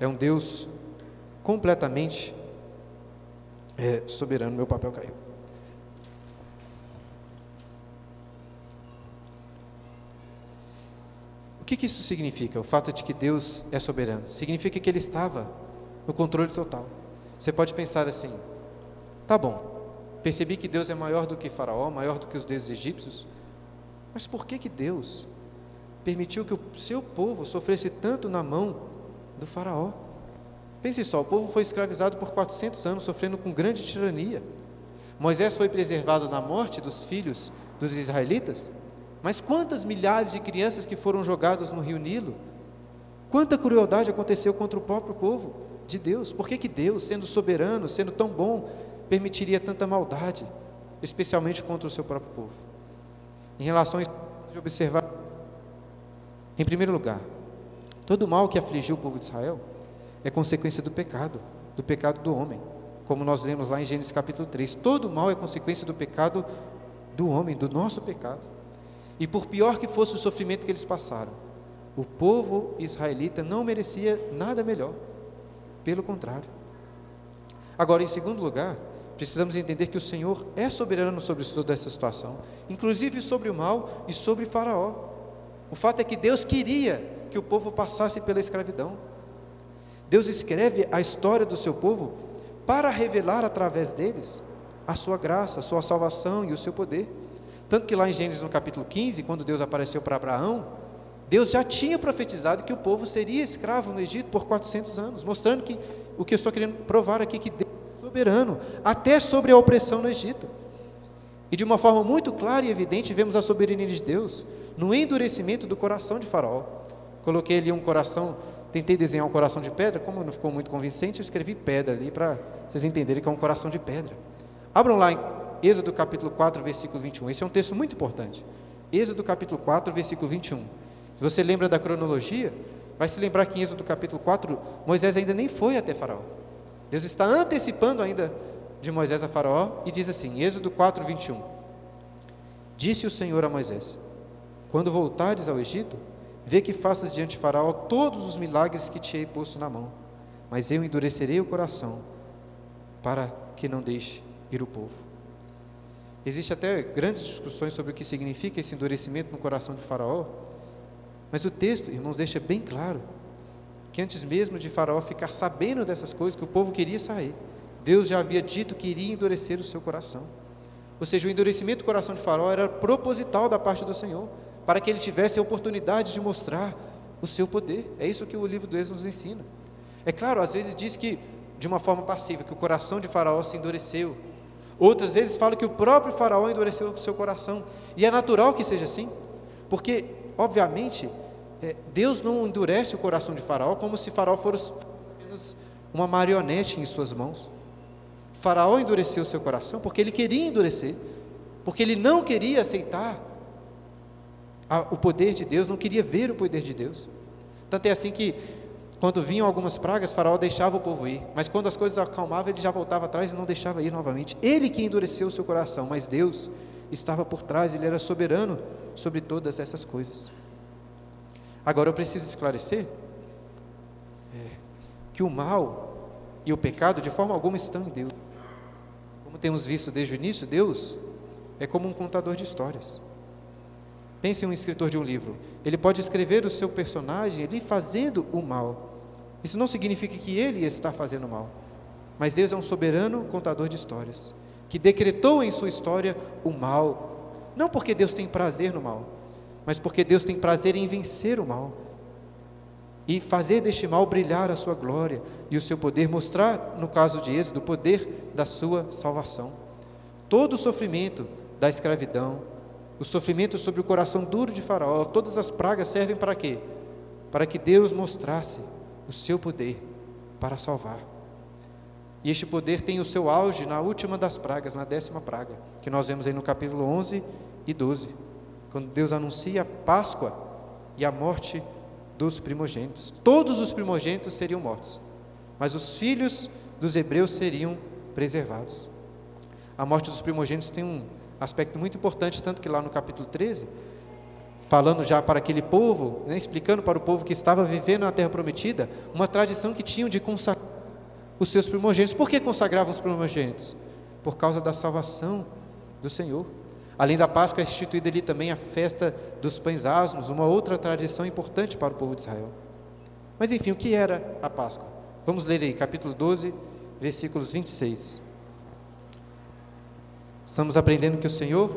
É um Deus completamente é, soberano, meu papel caiu. O que, que isso significa? O fato de que Deus é soberano. Significa que Ele estava no controle total. Você pode pensar assim: tá bom, percebi que Deus é maior do que Faraó, maior do que os deuses egípcios, mas por que, que Deus permitiu que o seu povo sofresse tanto na mão do Faraó? Pense só, o povo foi escravizado por 400 anos, sofrendo com grande tirania. Moisés foi preservado da morte dos filhos dos israelitas, mas quantas milhares de crianças que foram jogadas no rio Nilo? Quanta crueldade aconteceu contra o próprio povo de Deus? Por que, que Deus, sendo soberano, sendo tão bom, permitiria tanta maldade, especialmente contra o seu próprio povo? Em relação a de observar, em primeiro lugar, todo o mal que afligiu o povo de Israel é consequência do pecado, do pecado do homem, como nós lemos lá em Gênesis capítulo 3. Todo mal é consequência do pecado do homem, do nosso pecado. E por pior que fosse o sofrimento que eles passaram, o povo israelita não merecia nada melhor. Pelo contrário. Agora, em segundo lugar, precisamos entender que o Senhor é soberano sobre toda essa situação, inclusive sobre o mal e sobre Faraó. O fato é que Deus queria que o povo passasse pela escravidão. Deus escreve a história do seu povo para revelar através deles a sua graça, a sua salvação e o seu poder. Tanto que lá em Gênesis no capítulo 15, quando Deus apareceu para Abraão, Deus já tinha profetizado que o povo seria escravo no Egito por 400 anos, mostrando que o que eu estou querendo provar aqui que Deus é soberano até sobre a opressão no Egito. E de uma forma muito clara e evidente vemos a soberania de Deus no endurecimento do coração de Faraó. Coloquei ali um coração, tentei desenhar um coração de pedra, como não ficou muito convincente, eu escrevi pedra ali para vocês entenderem que é um coração de pedra. Abram lá em Êxodo capítulo 4, versículo 21. Esse é um texto muito importante. Êxodo capítulo 4, versículo 21. Se você lembra da cronologia, vai se lembrar que em Êxodo capítulo 4, Moisés ainda nem foi até Faraó. Deus está antecipando ainda de Moisés a Faraó e diz assim, Êxodo 4, 21. Disse o Senhor a Moisés: Quando voltares ao Egito, vê que faças diante de Faraó todos os milagres que te hei posto na mão, mas eu endurecerei o coração para que não deixe ir o povo. Existem até grandes discussões sobre o que significa esse endurecimento no coração de Faraó, mas o texto, irmãos, deixa bem claro que antes mesmo de Faraó ficar sabendo dessas coisas, que o povo queria sair, Deus já havia dito que iria endurecer o seu coração. Ou seja, o endurecimento do coração de Faraó era proposital da parte do Senhor, para que ele tivesse a oportunidade de mostrar o seu poder. É isso que o livro do Êxodo nos ensina. É claro, às vezes diz que, de uma forma passiva, que o coração de Faraó se endureceu, Outras vezes fala que o próprio Faraó endureceu o seu coração. E é natural que seja assim, porque, obviamente, é, Deus não endurece o coração de Faraó como se Faraó fosse apenas uma marionete em suas mãos. Faraó endureceu o seu coração porque ele queria endurecer, porque ele não queria aceitar o poder de Deus, não queria ver o poder de Deus. Tanto é assim que quando vinham algumas pragas, Faraó deixava o povo ir, mas quando as coisas acalmavam, ele já voltava atrás e não deixava ir novamente. Ele que endureceu o seu coração, mas Deus estava por trás, ele era soberano sobre todas essas coisas. Agora eu preciso esclarecer é, que o mal e o pecado de forma alguma estão em Deus. Como temos visto desde o início, Deus é como um contador de histórias. Pense em um escritor de um livro. Ele pode escrever o seu personagem ali fazendo o mal. Isso não significa que ele está fazendo mal. Mas Deus é um soberano contador de histórias, que decretou em sua história o mal. Não porque Deus tem prazer no mal, mas porque Deus tem prazer em vencer o mal. E fazer deste mal brilhar a sua glória e o seu poder, mostrar, no caso de Êxodo, o poder da sua salvação. Todo o sofrimento da escravidão, o sofrimento sobre o coração duro de Faraó, todas as pragas servem para quê? Para que Deus mostrasse o seu poder para salvar. E este poder tem o seu auge na última das pragas, na décima praga, que nós vemos aí no capítulo 11 e 12, quando Deus anuncia a Páscoa e a morte dos primogênitos. Todos os primogênitos seriam mortos, mas os filhos dos hebreus seriam preservados. A morte dos primogênitos tem um aspecto muito importante, tanto que lá no capítulo 13, falando já para aquele povo, né, explicando para o povo que estava vivendo na terra prometida, uma tradição que tinham de consagrar os seus primogênitos. Por que consagravam os primogênitos? Por causa da salvação do Senhor. Além da Páscoa, é instituída ali também a festa dos pães asmos, uma outra tradição importante para o povo de Israel. Mas enfim, o que era a Páscoa? Vamos ler aí, capítulo 12, versículos 26. Estamos aprendendo que o Senhor,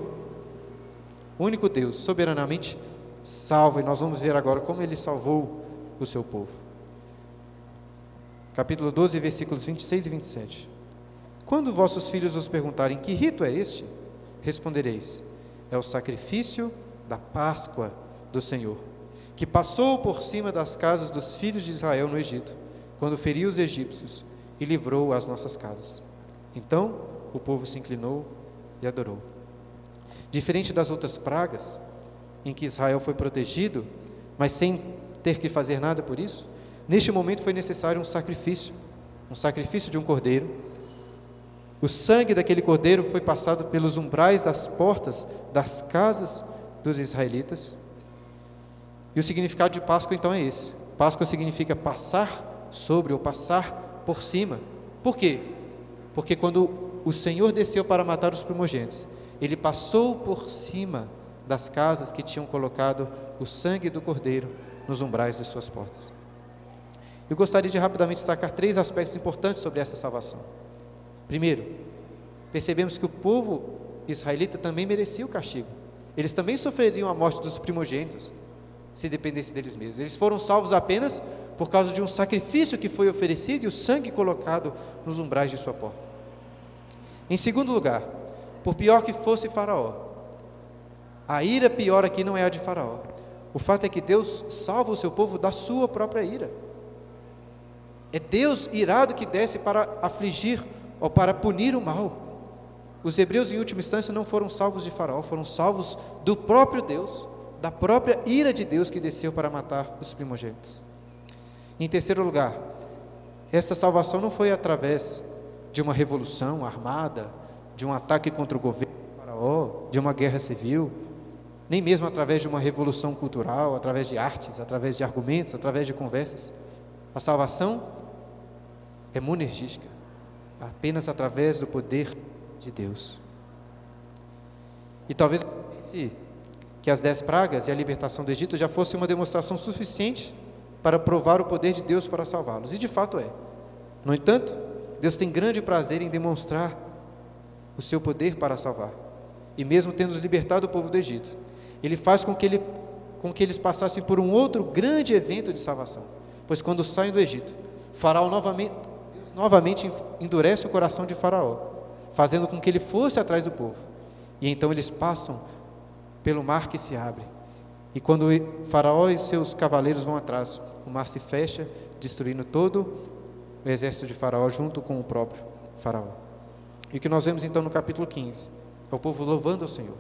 único Deus, soberanamente salva, e nós vamos ver agora como ele salvou o seu povo. capítulo 12, versículos 26 e 27. Quando vossos filhos vos perguntarem que rito é este, respondereis: é o sacrifício da Páscoa do Senhor, que passou por cima das casas dos filhos de Israel no Egito, quando feriu os egípcios e livrou as nossas casas. Então o povo se inclinou e adorou. Diferente das outras pragas, em que Israel foi protegido, mas sem ter que fazer nada por isso, neste momento foi necessário um sacrifício, um sacrifício de um cordeiro. O sangue daquele cordeiro foi passado pelos umbrais das portas das casas dos israelitas. E o significado de Páscoa então é esse. Páscoa significa passar sobre ou passar por cima. Por quê? Porque quando o Senhor desceu para matar os primogênitos, ele passou por cima das casas que tinham colocado o sangue do cordeiro nos umbrais de suas portas. Eu gostaria de rapidamente destacar três aspectos importantes sobre essa salvação. Primeiro, percebemos que o povo israelita também merecia o castigo. Eles também sofreriam a morte dos primogênitos, se dependesse deles mesmos. Eles foram salvos apenas por causa de um sacrifício que foi oferecido e o sangue colocado nos umbrais de sua porta. Em segundo lugar, por pior que fosse Faraó, a ira pior aqui não é a de Faraó. O fato é que Deus salva o seu povo da sua própria ira. É Deus irado que desce para afligir ou para punir o mal. Os hebreus, em última instância, não foram salvos de Faraó, foram salvos do próprio Deus, da própria ira de Deus que desceu para matar os primogênitos. Em terceiro lugar, essa salvação não foi através de uma revolução armada, de um ataque contra o governo de Faraó, de uma guerra civil, nem mesmo através de uma revolução cultural, através de artes, através de argumentos, através de conversas. A salvação é monergística, apenas através do poder de Deus. E talvez pense que as dez pragas e a libertação do Egito já fosse uma demonstração suficiente para provar o poder de Deus para salvá-los. E de fato é. No entanto, Deus tem grande prazer em demonstrar o seu poder para salvar. E mesmo tendo libertado o povo do Egito, ele faz com que, ele, com que eles passassem por um outro grande evento de salvação. Pois quando saem do Egito, Faraó novamente, Deus novamente endurece o coração de Faraó, fazendo com que ele fosse atrás do povo. E então eles passam pelo mar que se abre. E quando Faraó e seus cavaleiros vão atrás, o mar se fecha, destruindo todo o exército de Faraó junto com o próprio Faraó. E o que nós vemos então no capítulo 15 é o povo louvando ao Senhor.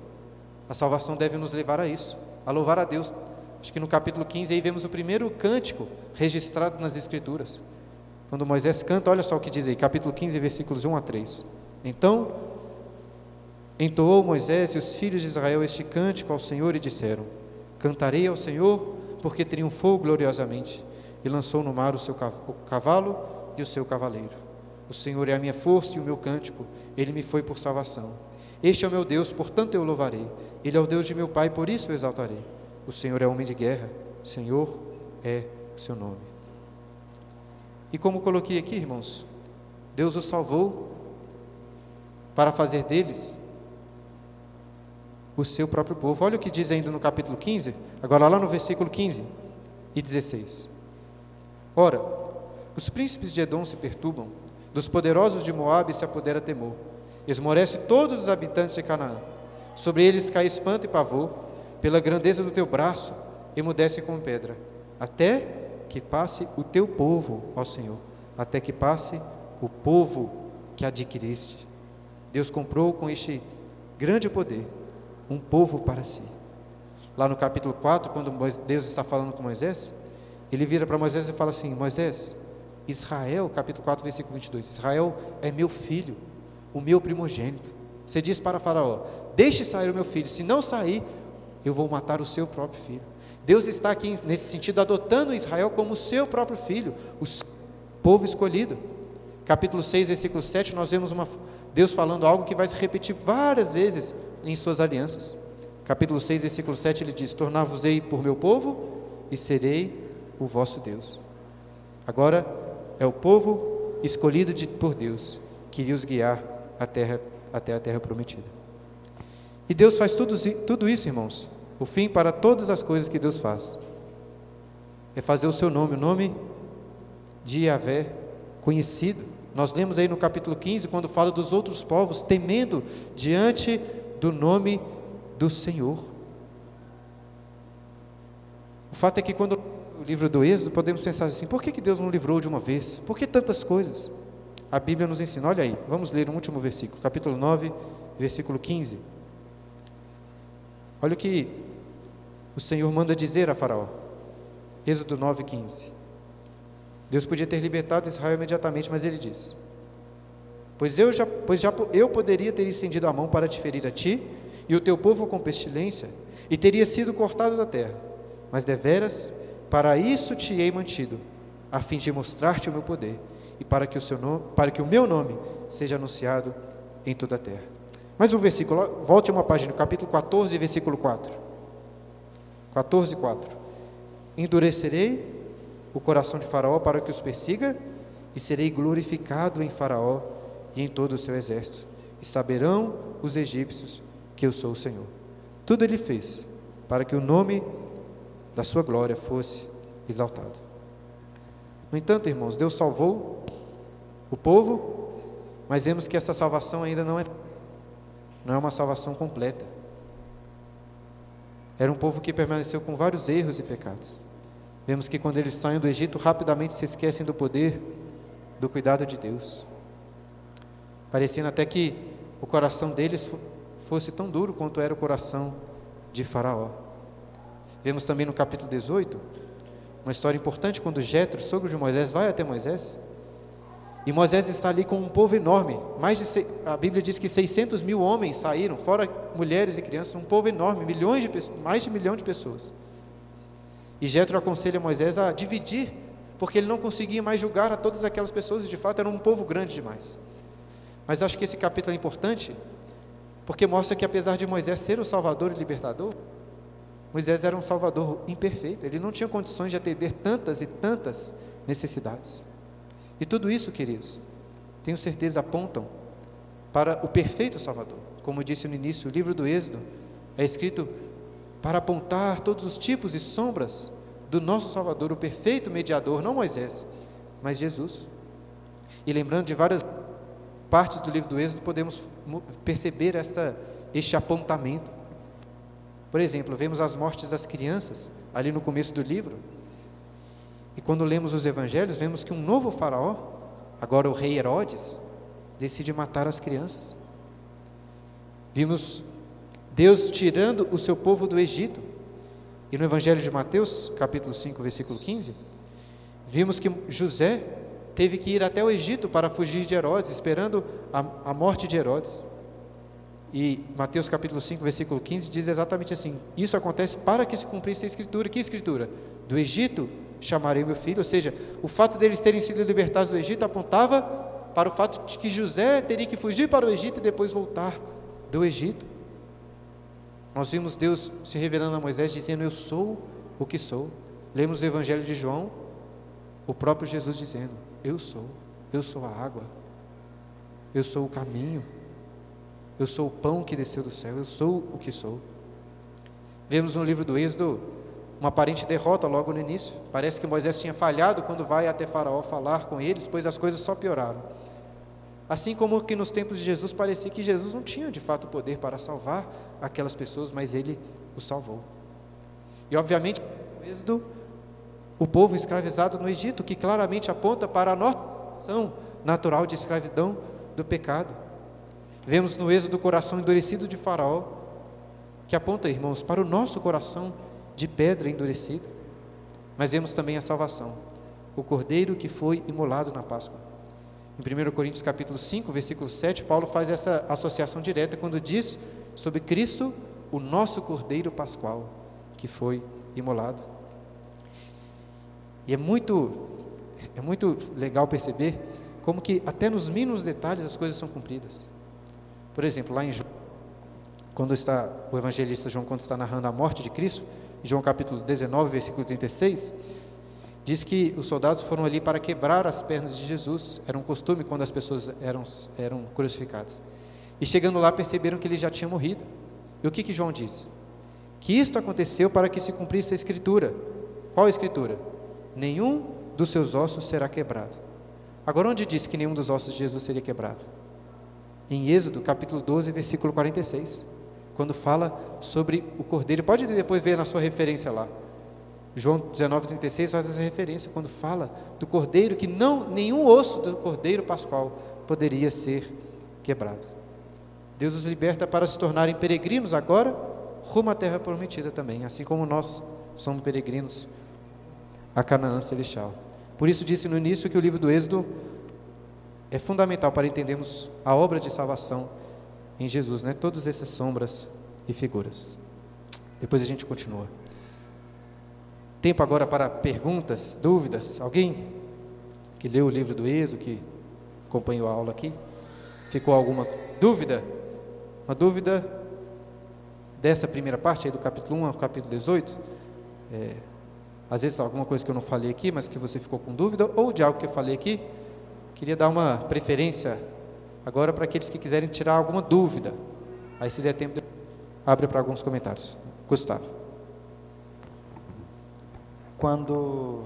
A salvação deve nos levar a isso, a louvar a Deus. Acho que no capítulo 15 aí vemos o primeiro cântico registrado nas Escrituras. Quando Moisés canta, olha só o que diz aí, capítulo 15, versículos 1 a 3. Então, entoou Moisés e os filhos de Israel este cântico ao Senhor e disseram: Cantarei ao Senhor, porque triunfou gloriosamente, e lançou no mar o seu cavalo e o seu cavaleiro. O Senhor é a minha força e o meu cântico, ele me foi por salvação. Este é o meu Deus, portanto eu louvarei. Ele é o Deus de meu Pai, por isso o exaltarei. O Senhor é homem de guerra, Senhor é o seu nome. E como coloquei aqui, irmãos, Deus os salvou para fazer deles o seu próprio povo. Olha o que diz ainda no capítulo 15, agora lá no versículo 15 e 16. Ora, os príncipes de Edom se perturbam, dos poderosos de Moabe se apodera temor, esmorece todos os habitantes de Canaã. Sobre eles cai espanto e pavor, pela grandeza do teu braço, emudecem como pedra, até que passe o teu povo, ó Senhor, até que passe o povo que adquiriste. Deus comprou com este grande poder um povo para si. Lá no capítulo 4, quando Deus está falando com Moisés, ele vira para Moisés e fala assim: Moisés, Israel, capítulo 4, versículo 22, Israel é meu filho, o meu primogênito. Você diz para Faraó: Deixe sair o meu filho, se não sair, eu vou matar o seu próprio filho. Deus está aqui, nesse sentido, adotando Israel como seu próprio filho, o povo escolhido. Capítulo 6, versículo 7, nós vemos uma, Deus falando algo que vai se repetir várias vezes em suas alianças. Capítulo 6, versículo 7, ele diz: Tornar-vos-ei por meu povo e serei o vosso Deus. Agora é o povo escolhido de, por Deus que iria os guiar à terra, até a terra prometida. E Deus faz tudo, tudo isso, irmãos. O fim para todas as coisas que Deus faz é fazer o seu nome, o nome de Yahvé, conhecido. Nós lemos aí no capítulo 15, quando fala dos outros povos temendo diante do nome do Senhor. O fato é que quando o livro do Êxodo, podemos pensar assim: por que, que Deus não livrou de uma vez? Por que tantas coisas? A Bíblia nos ensina, olha aí, vamos ler um último versículo, capítulo 9, versículo 15. Olha o que o Senhor manda dizer a Faraó. Êxodo 9, 15. Deus podia ter libertado Israel imediatamente, mas ele diz: Pois eu já, pois já eu poderia ter estendido a mão para te ferir a ti e o teu povo com pestilência, e teria sido cortado da terra. Mas deveras, para isso te hei mantido, a fim de mostrar-te o meu poder e para que o seu nome, para que o meu nome seja anunciado em toda a terra. Mais um versículo, volte uma página, capítulo 14, versículo 4. 14, 4. Endurecerei o coração de Faraó para que os persiga, e serei glorificado em Faraó e em todo o seu exército, e saberão os egípcios que eu sou o Senhor. Tudo ele fez para que o nome da sua glória fosse exaltado. No entanto, irmãos, Deus salvou o povo, mas vemos que essa salvação ainda não é não é uma salvação completa. Era um povo que permaneceu com vários erros e pecados. Vemos que quando eles saem do Egito, rapidamente se esquecem do poder, do cuidado de Deus. Parecendo até que o coração deles fosse tão duro quanto era o coração de Faraó. Vemos também no capítulo 18 uma história importante quando Jetro, sogro de Moisés, vai até Moisés. E Moisés está ali com um povo enorme. Mais de, a Bíblia diz que 600 mil homens saíram, fora mulheres e crianças, um povo enorme, milhões de mais de um milhão de pessoas. E Jetro aconselha Moisés a dividir, porque ele não conseguia mais julgar a todas aquelas pessoas, e de fato era um povo grande demais. Mas acho que esse capítulo é importante, porque mostra que apesar de Moisés ser o salvador e libertador, Moisés era um salvador imperfeito, ele não tinha condições de atender tantas e tantas necessidades. E tudo isso, queridos, tenho certeza apontam para o perfeito Salvador. Como disse no início, o livro do Êxodo é escrito para apontar todos os tipos e sombras do nosso Salvador, o perfeito mediador, não Moisés, mas Jesus. E lembrando de várias partes do livro do Êxodo, podemos perceber esta, este apontamento. Por exemplo, vemos as mortes das crianças ali no começo do livro. E quando lemos os evangelhos, vemos que um novo faraó, agora o rei Herodes, decide matar as crianças. Vimos Deus tirando o seu povo do Egito. E no Evangelho de Mateus, capítulo 5, versículo 15, vimos que José teve que ir até o Egito para fugir de Herodes, esperando a, a morte de Herodes. E Mateus capítulo 5, versículo 15 diz exatamente assim: Isso acontece para que se cumprisse a escritura. Que escritura? Do Egito chamarei meu filho. Ou seja, o fato deles terem sido libertados do Egito apontava para o fato de que José teria que fugir para o Egito e depois voltar do Egito. Nós vimos Deus se revelando a Moisés dizendo: Eu sou o que sou. Lemos o Evangelho de João, o próprio Jesus dizendo: Eu sou, eu sou a água, eu sou o caminho, eu sou o pão que desceu do céu, eu sou o que sou. Vemos no livro do Êxodo uma aparente derrota logo no início. Parece que Moisés tinha falhado quando vai até Faraó falar com eles, pois as coisas só pioraram. Assim como que nos tempos de Jesus parecia que Jesus não tinha de fato poder para salvar aquelas pessoas, mas ele os salvou. E obviamente, o êxodo, o povo escravizado no Egito, que claramente aponta para a nossa natural de escravidão do pecado. Vemos no êxodo o coração endurecido de Faraó, que aponta, irmãos, para o nosso coração de pedra endurecido. Mas vemos também a salvação, o cordeiro que foi imolado na Páscoa. Em 1 Coríntios capítulo 5, versículo 7, Paulo faz essa associação direta quando diz sobre Cristo, o nosso Cordeiro Pascual, que foi imolado. E é muito, é muito legal perceber como que até nos mínimos detalhes as coisas são cumpridas. Por exemplo, lá em João, quando está o evangelista João quando está narrando a morte de Cristo, João capítulo 19, versículo 36, diz que os soldados foram ali para quebrar as pernas de Jesus. Era um costume quando as pessoas eram, eram crucificadas. E chegando lá, perceberam que ele já tinha morrido. E o que, que João diz? Que isto aconteceu para que se cumprisse a Escritura. Qual a Escritura? Nenhum dos seus ossos será quebrado. Agora, onde diz que nenhum dos ossos de Jesus seria quebrado? Em Êxodo, capítulo 12, versículo 46, quando fala sobre o cordeiro. Pode depois ver na sua referência lá. João 19, 36 faz essa referência quando fala do cordeiro, que não nenhum osso do cordeiro pascual poderia ser quebrado. Deus os liberta para se tornarem peregrinos agora, rumo à terra prometida também, assim como nós somos peregrinos a Canaã celestial. Por isso disse no início que o livro do Êxodo é fundamental para entendermos a obra de salvação em Jesus, né? Todas essas sombras e figuras. Depois a gente continua. Tempo agora para perguntas, dúvidas. Alguém que leu o livro do Êxodo, que acompanhou a aula aqui? Ficou alguma dúvida? Uma dúvida dessa primeira parte aí do capítulo 1 ao capítulo 18? É, às vezes alguma coisa que eu não falei aqui, mas que você ficou com dúvida, ou de algo que eu falei aqui, queria dar uma preferência agora para aqueles que quiserem tirar alguma dúvida. Aí, se der tempo, abre para alguns comentários. Gustavo. Quando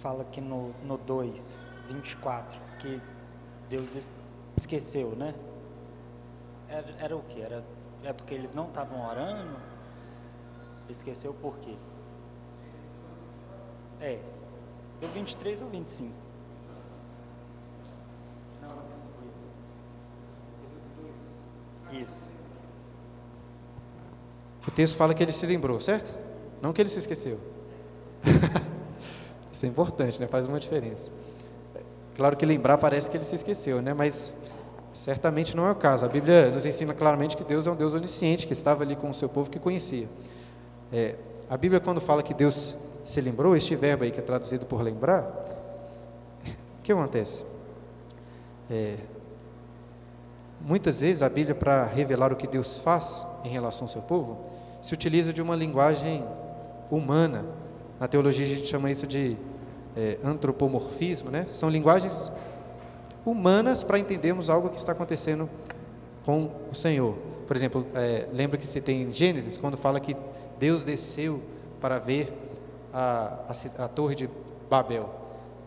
fala aqui no, no 2, 24, que Deus esqueceu, né? Era, era o que? Era, é porque eles não estavam orando? Esqueceu por quê? É. Do 23 ou 25? Não, não isso. Isso. O texto fala que ele se lembrou, certo? Não que ele se esqueceu. Isso é importante, né? Faz uma diferença. Claro que lembrar parece que ele se esqueceu, né? Mas certamente não é o caso. A Bíblia nos ensina claramente que Deus é um Deus onisciente, que estava ali com o seu povo que conhecia. É, a Bíblia, quando fala que Deus se lembrou, este verbo aí que é traduzido por lembrar, o que acontece? É, muitas vezes a Bíblia, para revelar o que Deus faz em relação ao seu povo, se utiliza de uma linguagem humana. Na teologia a gente chama isso de é, antropomorfismo, né? São linguagens humanas para entendermos algo que está acontecendo com o Senhor. Por exemplo, é, lembra que se tem em Gênesis, quando fala que Deus desceu para ver a, a, a torre de Babel.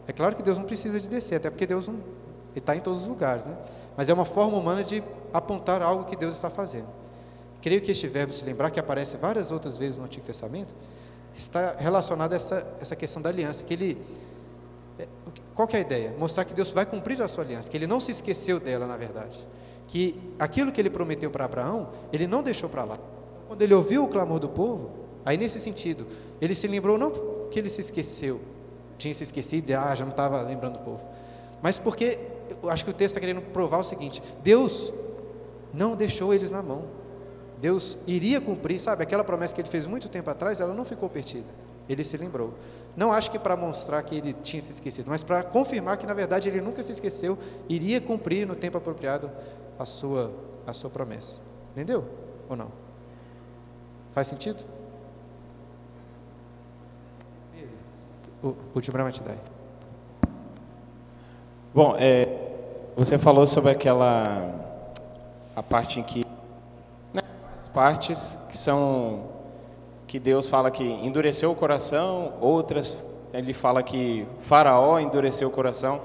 É claro que Deus não precisa de descer, até porque Deus está em todos os lugares, né? Mas é uma forma humana de apontar algo que Deus está fazendo. Creio que este verbo se lembrar, que aparece várias outras vezes no Antigo Testamento, está relacionado a essa, essa questão da aliança, que ele... É, qual que é a ideia? Mostrar que Deus vai cumprir a sua aliança, que ele não se esqueceu dela, na verdade. Que aquilo que ele prometeu para Abraão, ele não deixou para lá. Quando ele ouviu o clamor do povo, aí nesse sentido, ele se lembrou não que ele se esqueceu, tinha se esquecido, ah, já não estava lembrando do povo, mas porque, eu acho que o texto está querendo provar o seguinte: Deus não deixou eles na mão. Deus iria cumprir, sabe? Aquela promessa que ele fez muito tempo atrás, ela não ficou perdida. Ele se lembrou. Não acho que para mostrar que ele tinha se esquecido, mas para confirmar que na verdade ele nunca se esqueceu, iria cumprir no tempo apropriado a sua a sua promessa. Entendeu? Ou não? Faz sentido? o, o Timbramatidai. Bom, é, você falou sobre aquela a parte em que né, as partes que são que Deus fala que endureceu o coração, outras ele fala que Faraó endureceu o coração.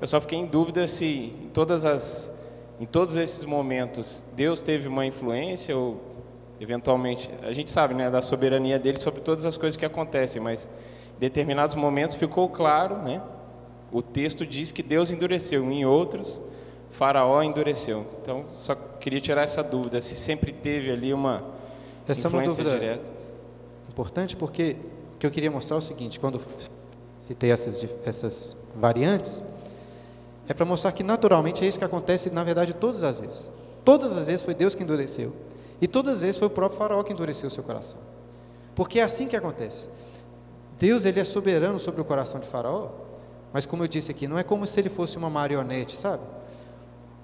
Eu só fiquei em dúvida se em todas as em todos esses momentos Deus teve uma influência ou eventualmente a gente sabe, né, da soberania dele sobre todas as coisas que acontecem, mas determinados momentos ficou claro, né? O texto diz que Deus endureceu, em outros, Faraó endureceu. Então, só queria tirar essa dúvida, se sempre teve ali uma essa influência é uma direta. Importante porque o que eu queria mostrar é o seguinte, quando citei essas, essas variantes, é para mostrar que naturalmente é isso que acontece, na verdade, todas as vezes. Todas as vezes foi Deus que endureceu. E todas as vezes foi o próprio faraó que endureceu o seu coração. Porque é assim que acontece. Deus ele é soberano sobre o coração de Faraó, mas como eu disse aqui, não é como se ele fosse uma marionete, sabe?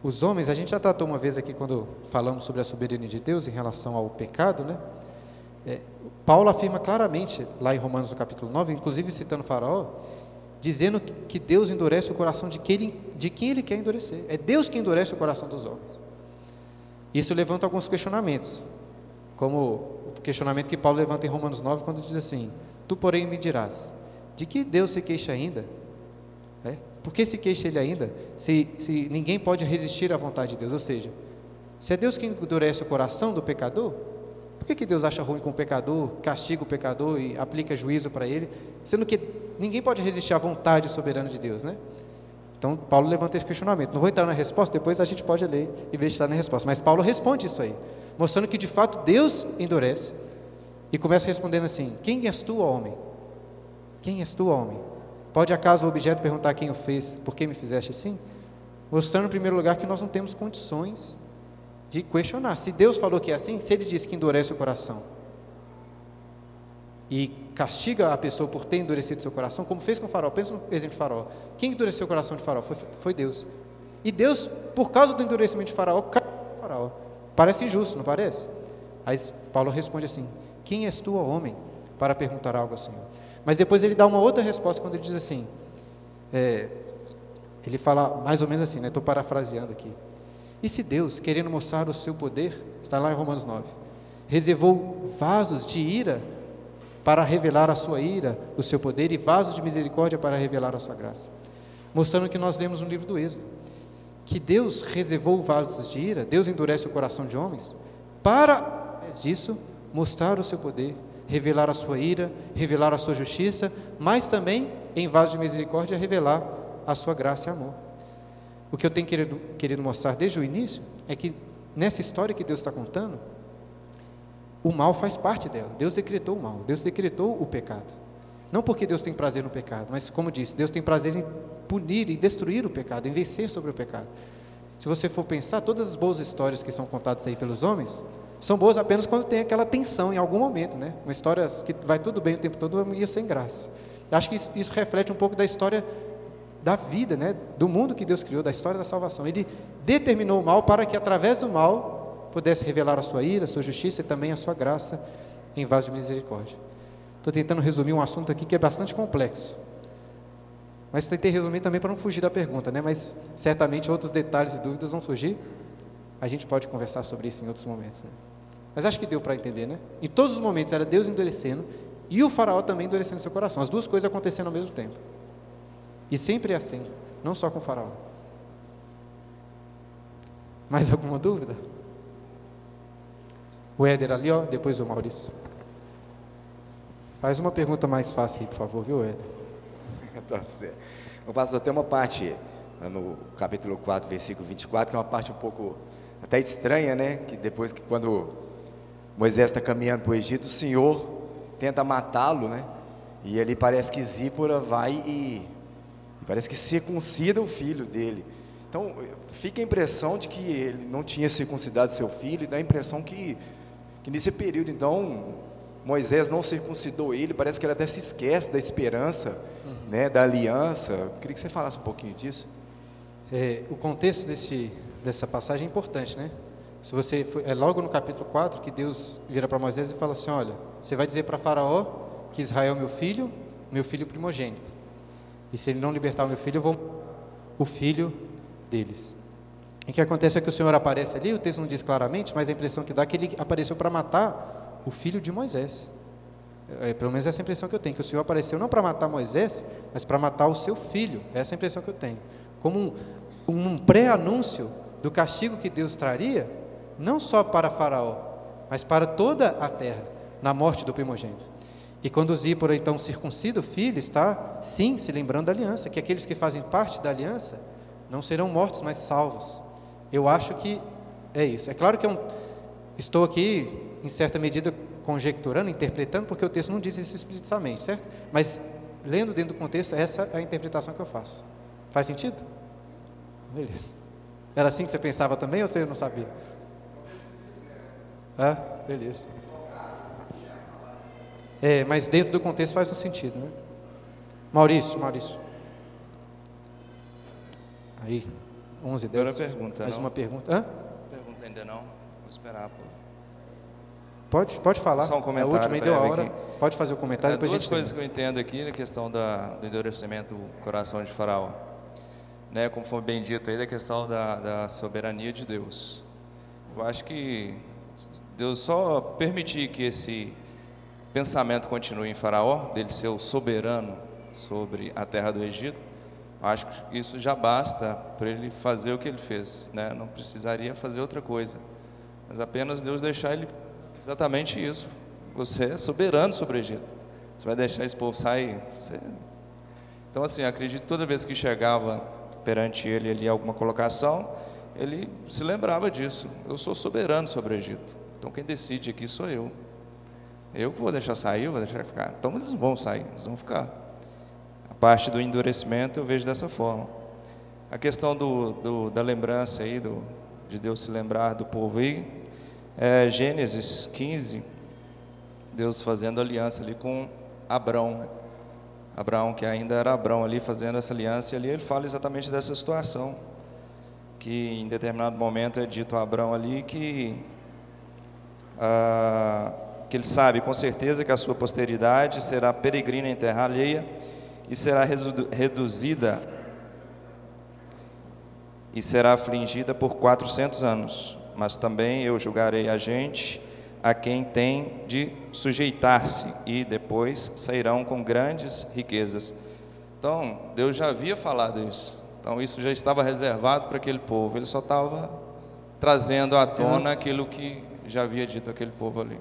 Os homens, a gente já tratou uma vez aqui quando falamos sobre a soberania de Deus em relação ao pecado, né? É, Paulo afirma claramente lá em Romanos no capítulo 9, inclusive citando Faraó, dizendo que Deus endurece o coração de quem, ele, de quem ele quer endurecer. É Deus que endurece o coração dos homens. Isso levanta alguns questionamentos, como o questionamento que Paulo levanta em Romanos 9, quando diz assim: Tu, porém, me dirás: De que Deus se queixa ainda? Por que se queixa ele ainda, se, se ninguém pode resistir à vontade de Deus? Ou seja, se é Deus quem endurece o coração do pecador, por que, que Deus acha ruim com o pecador, castiga o pecador e aplica juízo para ele, sendo que ninguém pode resistir à vontade soberana de Deus, né? Então, Paulo levanta esse questionamento. Não vou entrar na resposta, depois a gente pode ler e ver se está na resposta. Mas Paulo responde isso aí, mostrando que de fato Deus endurece. E começa respondendo assim: Quem és tu, homem? Quem és tu, homem? Pode acaso o objeto perguntar quem o fez, por que me fizeste assim? Mostrando, em primeiro lugar, que nós não temos condições de questionar. Se Deus falou que é assim, se Ele disse que endurece o coração e castiga a pessoa por ter endurecido seu coração, como fez com o farol. Pensa no exemplo de farol. Quem endureceu o coração de farol? Foi, foi Deus. E Deus, por causa do endurecimento de farol, farol. Parece injusto, não parece? Aí Paulo responde assim: Quem és tu, homem, para perguntar algo ao Senhor? Mas depois ele dá uma outra resposta quando ele diz assim: é, ele fala mais ou menos assim, né? Estou parafraseando aqui. E se Deus, querendo mostrar o seu poder, está lá em Romanos 9, reservou vasos de ira para revelar a sua ira, o seu poder, e vasos de misericórdia para revelar a sua graça. Mostrando que nós lemos no livro do Êxodo, que Deus reservou vasos de ira, Deus endurece o coração de homens, para, disso, mostrar o seu poder, revelar a sua ira, revelar a sua justiça, mas também, em vasos de misericórdia, revelar a sua graça e amor. O que eu tenho querido, querido mostrar desde o início é que nessa história que Deus está contando, o mal faz parte dela. Deus decretou o mal, Deus decretou o pecado. Não porque Deus tem prazer no pecado, mas como disse, Deus tem prazer em punir e destruir o pecado, em vencer sobre o pecado. Se você for pensar, todas as boas histórias que são contadas aí pelos homens, são boas apenas quando tem aquela tensão em algum momento, né? Uma história que vai tudo bem o tempo todo ia sem graça. Acho que isso, isso reflete um pouco da história da vida, né? Do mundo que Deus criou, da história da salvação. Ele determinou o mal para que através do mal pudesse revelar a sua ira, a sua justiça e também a sua graça em vaso de misericórdia. Estou tentando resumir um assunto aqui que é bastante complexo. Mas tentei resumir também para não fugir da pergunta, né? Mas certamente outros detalhes e dúvidas vão surgir. A gente pode conversar sobre isso em outros momentos. Né? Mas acho que deu para entender, né? Em todos os momentos era Deus endurecendo e o faraó também endurecendo seu coração. As duas coisas acontecendo ao mesmo tempo. E sempre é assim, não só com o faraó. Mais alguma dúvida? O Éder ali, ó, depois o Maurício. Faz uma pergunta mais fácil aí, por favor, viu, Éder? tá certo. O pastor, tem uma parte no capítulo 4, versículo 24, que é uma parte um pouco até estranha, né? Que depois que quando Moisés está caminhando para o Egito, o Senhor tenta matá-lo, né? E ali parece que Zípora vai e, e parece que circuncida o filho dele. Então, fica a impressão de que ele não tinha circuncidado seu filho, e dá a impressão que que nesse período, então, Moisés não circuncidou ele, parece que ele até se esquece da esperança, uhum. né, da aliança. Eu queria que você falasse um pouquinho disso. É, o contexto desse, dessa passagem é importante, né? Se você é logo no capítulo 4 que Deus vira para Moisés e fala assim: Olha, você vai dizer para Faraó que Israel é meu filho, meu filho primogênito. E se ele não libertar o meu filho, eu vou o filho deles. O que acontece é que o Senhor aparece ali, o texto não diz claramente, mas a impressão que dá é que ele apareceu para matar o filho de Moisés. É, pelo menos essa é a impressão que eu tenho, que o Senhor apareceu não para matar Moisés, mas para matar o seu filho. Essa é a impressão que eu tenho. Como um, um pré-anúncio do castigo que Deus traria, não só para Faraó, mas para toda a terra, na morte do primogênito. E quando Zípora então circuncida o filho, está sim se lembrando da aliança, que aqueles que fazem parte da aliança não serão mortos, mas salvos. Eu acho que é isso. É claro que eu estou aqui, em certa medida, conjecturando, interpretando, porque o texto não diz isso explicitamente, certo? Mas, lendo dentro do contexto, essa é a interpretação que eu faço. Faz sentido? Beleza. Era assim que você pensava também ou você não sabia? Ah, beleza. É, mas dentro do contexto faz um sentido, né? Maurício, Maurício. Aí. 11, 10. Agora pergunta, Mais não? uma pergunta. Hã? Pergunta ainda não. Vou esperar. Pô. Pode, pode falar. Só um comentário. A última aí deu a hora. aqui. Pode fazer o comentário, É, duas gente coisas que eu entendo aqui na questão da, do endurecimento do coração de Faraó. Né, como foi bem dito aí, da questão da, da soberania de Deus. Eu acho que Deus só permitir que esse pensamento continue em Faraó, dele ser o soberano sobre a terra do Egito, Acho que isso já basta para ele fazer o que ele fez, né? Não precisaria fazer outra coisa, mas apenas Deus deixar ele exatamente isso. Você é soberano sobre o Egito. Você vai deixar esse povo sair? Você... Então, assim, acredito que toda vez que chegava perante ele ali alguma colocação, ele se lembrava disso. Eu sou soberano sobre o Egito. Então, quem decide aqui sou eu. Eu que vou deixar sair, eu vou deixar ficar. Então, eles vão sair, eles vão ficar parte do endurecimento eu vejo dessa forma. A questão do, do, da lembrança aí, do, de Deus se lembrar do povo aí, é Gênesis 15, Deus fazendo aliança ali com Abrão. Né? Abraão, que ainda era Abrão ali, fazendo essa aliança, e ali ele fala exatamente dessa situação, que em determinado momento é dito a Abrão ali que, ah, que ele sabe com certeza que a sua posteridade será peregrina em terra alheia, e será reduzida e será afligida por quatrocentos anos. Mas também eu julgarei a gente a quem tem de sujeitar-se e depois sairão com grandes riquezas. Então, Deus já havia falado isso. Então, isso já estava reservado para aquele povo. Ele só estava trazendo à tona aquilo que já havia dito aquele povo ali.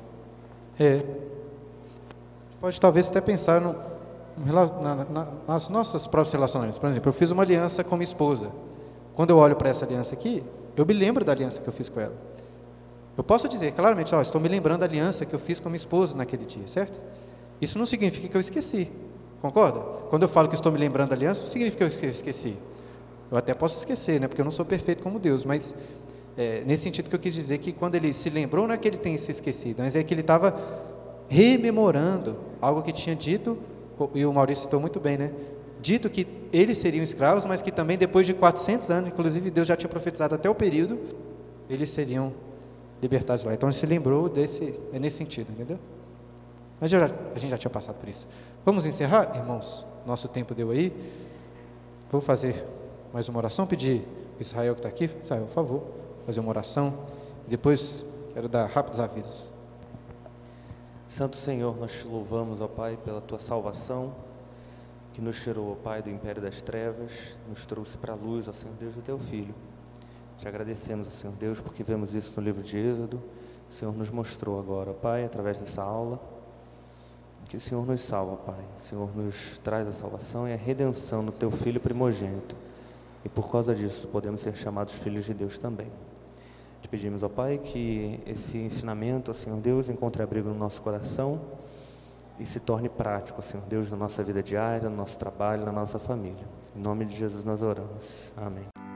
É. Pode talvez até pensar no, na, na, nas nossas próprios relacionamentos. Por exemplo, eu fiz uma aliança com minha esposa. Quando eu olho para essa aliança aqui, eu me lembro da aliança que eu fiz com ela. Eu posso dizer claramente, ó, estou me lembrando da aliança que eu fiz com minha esposa naquele dia, certo? Isso não significa que eu esqueci, concorda? Quando eu falo que estou me lembrando da aliança, não significa que eu esqueci. Eu até posso esquecer, né? Porque eu não sou perfeito como Deus, mas é, nesse sentido que eu quis dizer que quando ele se lembrou, não é que ele tenha se esquecido, mas é que ele estava rememorando algo que tinha dito e o Maurício citou muito bem, né? Dito que eles seriam escravos, mas que também depois de 400 anos, inclusive Deus já tinha profetizado até o período, eles seriam libertados lá. Então ele se lembrou desse, é nesse sentido, entendeu? Mas já, a gente já tinha passado por isso. Vamos encerrar, irmãos? Nosso tempo deu aí. Vou fazer mais uma oração, pedir Israel que está aqui, Israel, por favor, fazer uma oração. Depois quero dar rápidos avisos. Santo Senhor, nós te louvamos, ó Pai, pela tua salvação, que nos tirou, ó Pai, do império das trevas, nos trouxe para a luz, ó Senhor Deus, do teu Filho. Te agradecemos, ó Senhor Deus, porque vemos isso no livro de Êxodo. O Senhor nos mostrou agora, ó Pai, através dessa aula, que o Senhor nos salva, ó Pai. O Senhor nos traz a salvação e a redenção no teu Filho primogênito. E por causa disso podemos ser chamados filhos de Deus também. Te pedimos, ó Pai, que esse ensinamento, ó Senhor Deus, encontre abrigo no nosso coração e se torne prático, ó Senhor Deus, na nossa vida diária, no nosso trabalho, na nossa família. Em nome de Jesus nós oramos. Amém.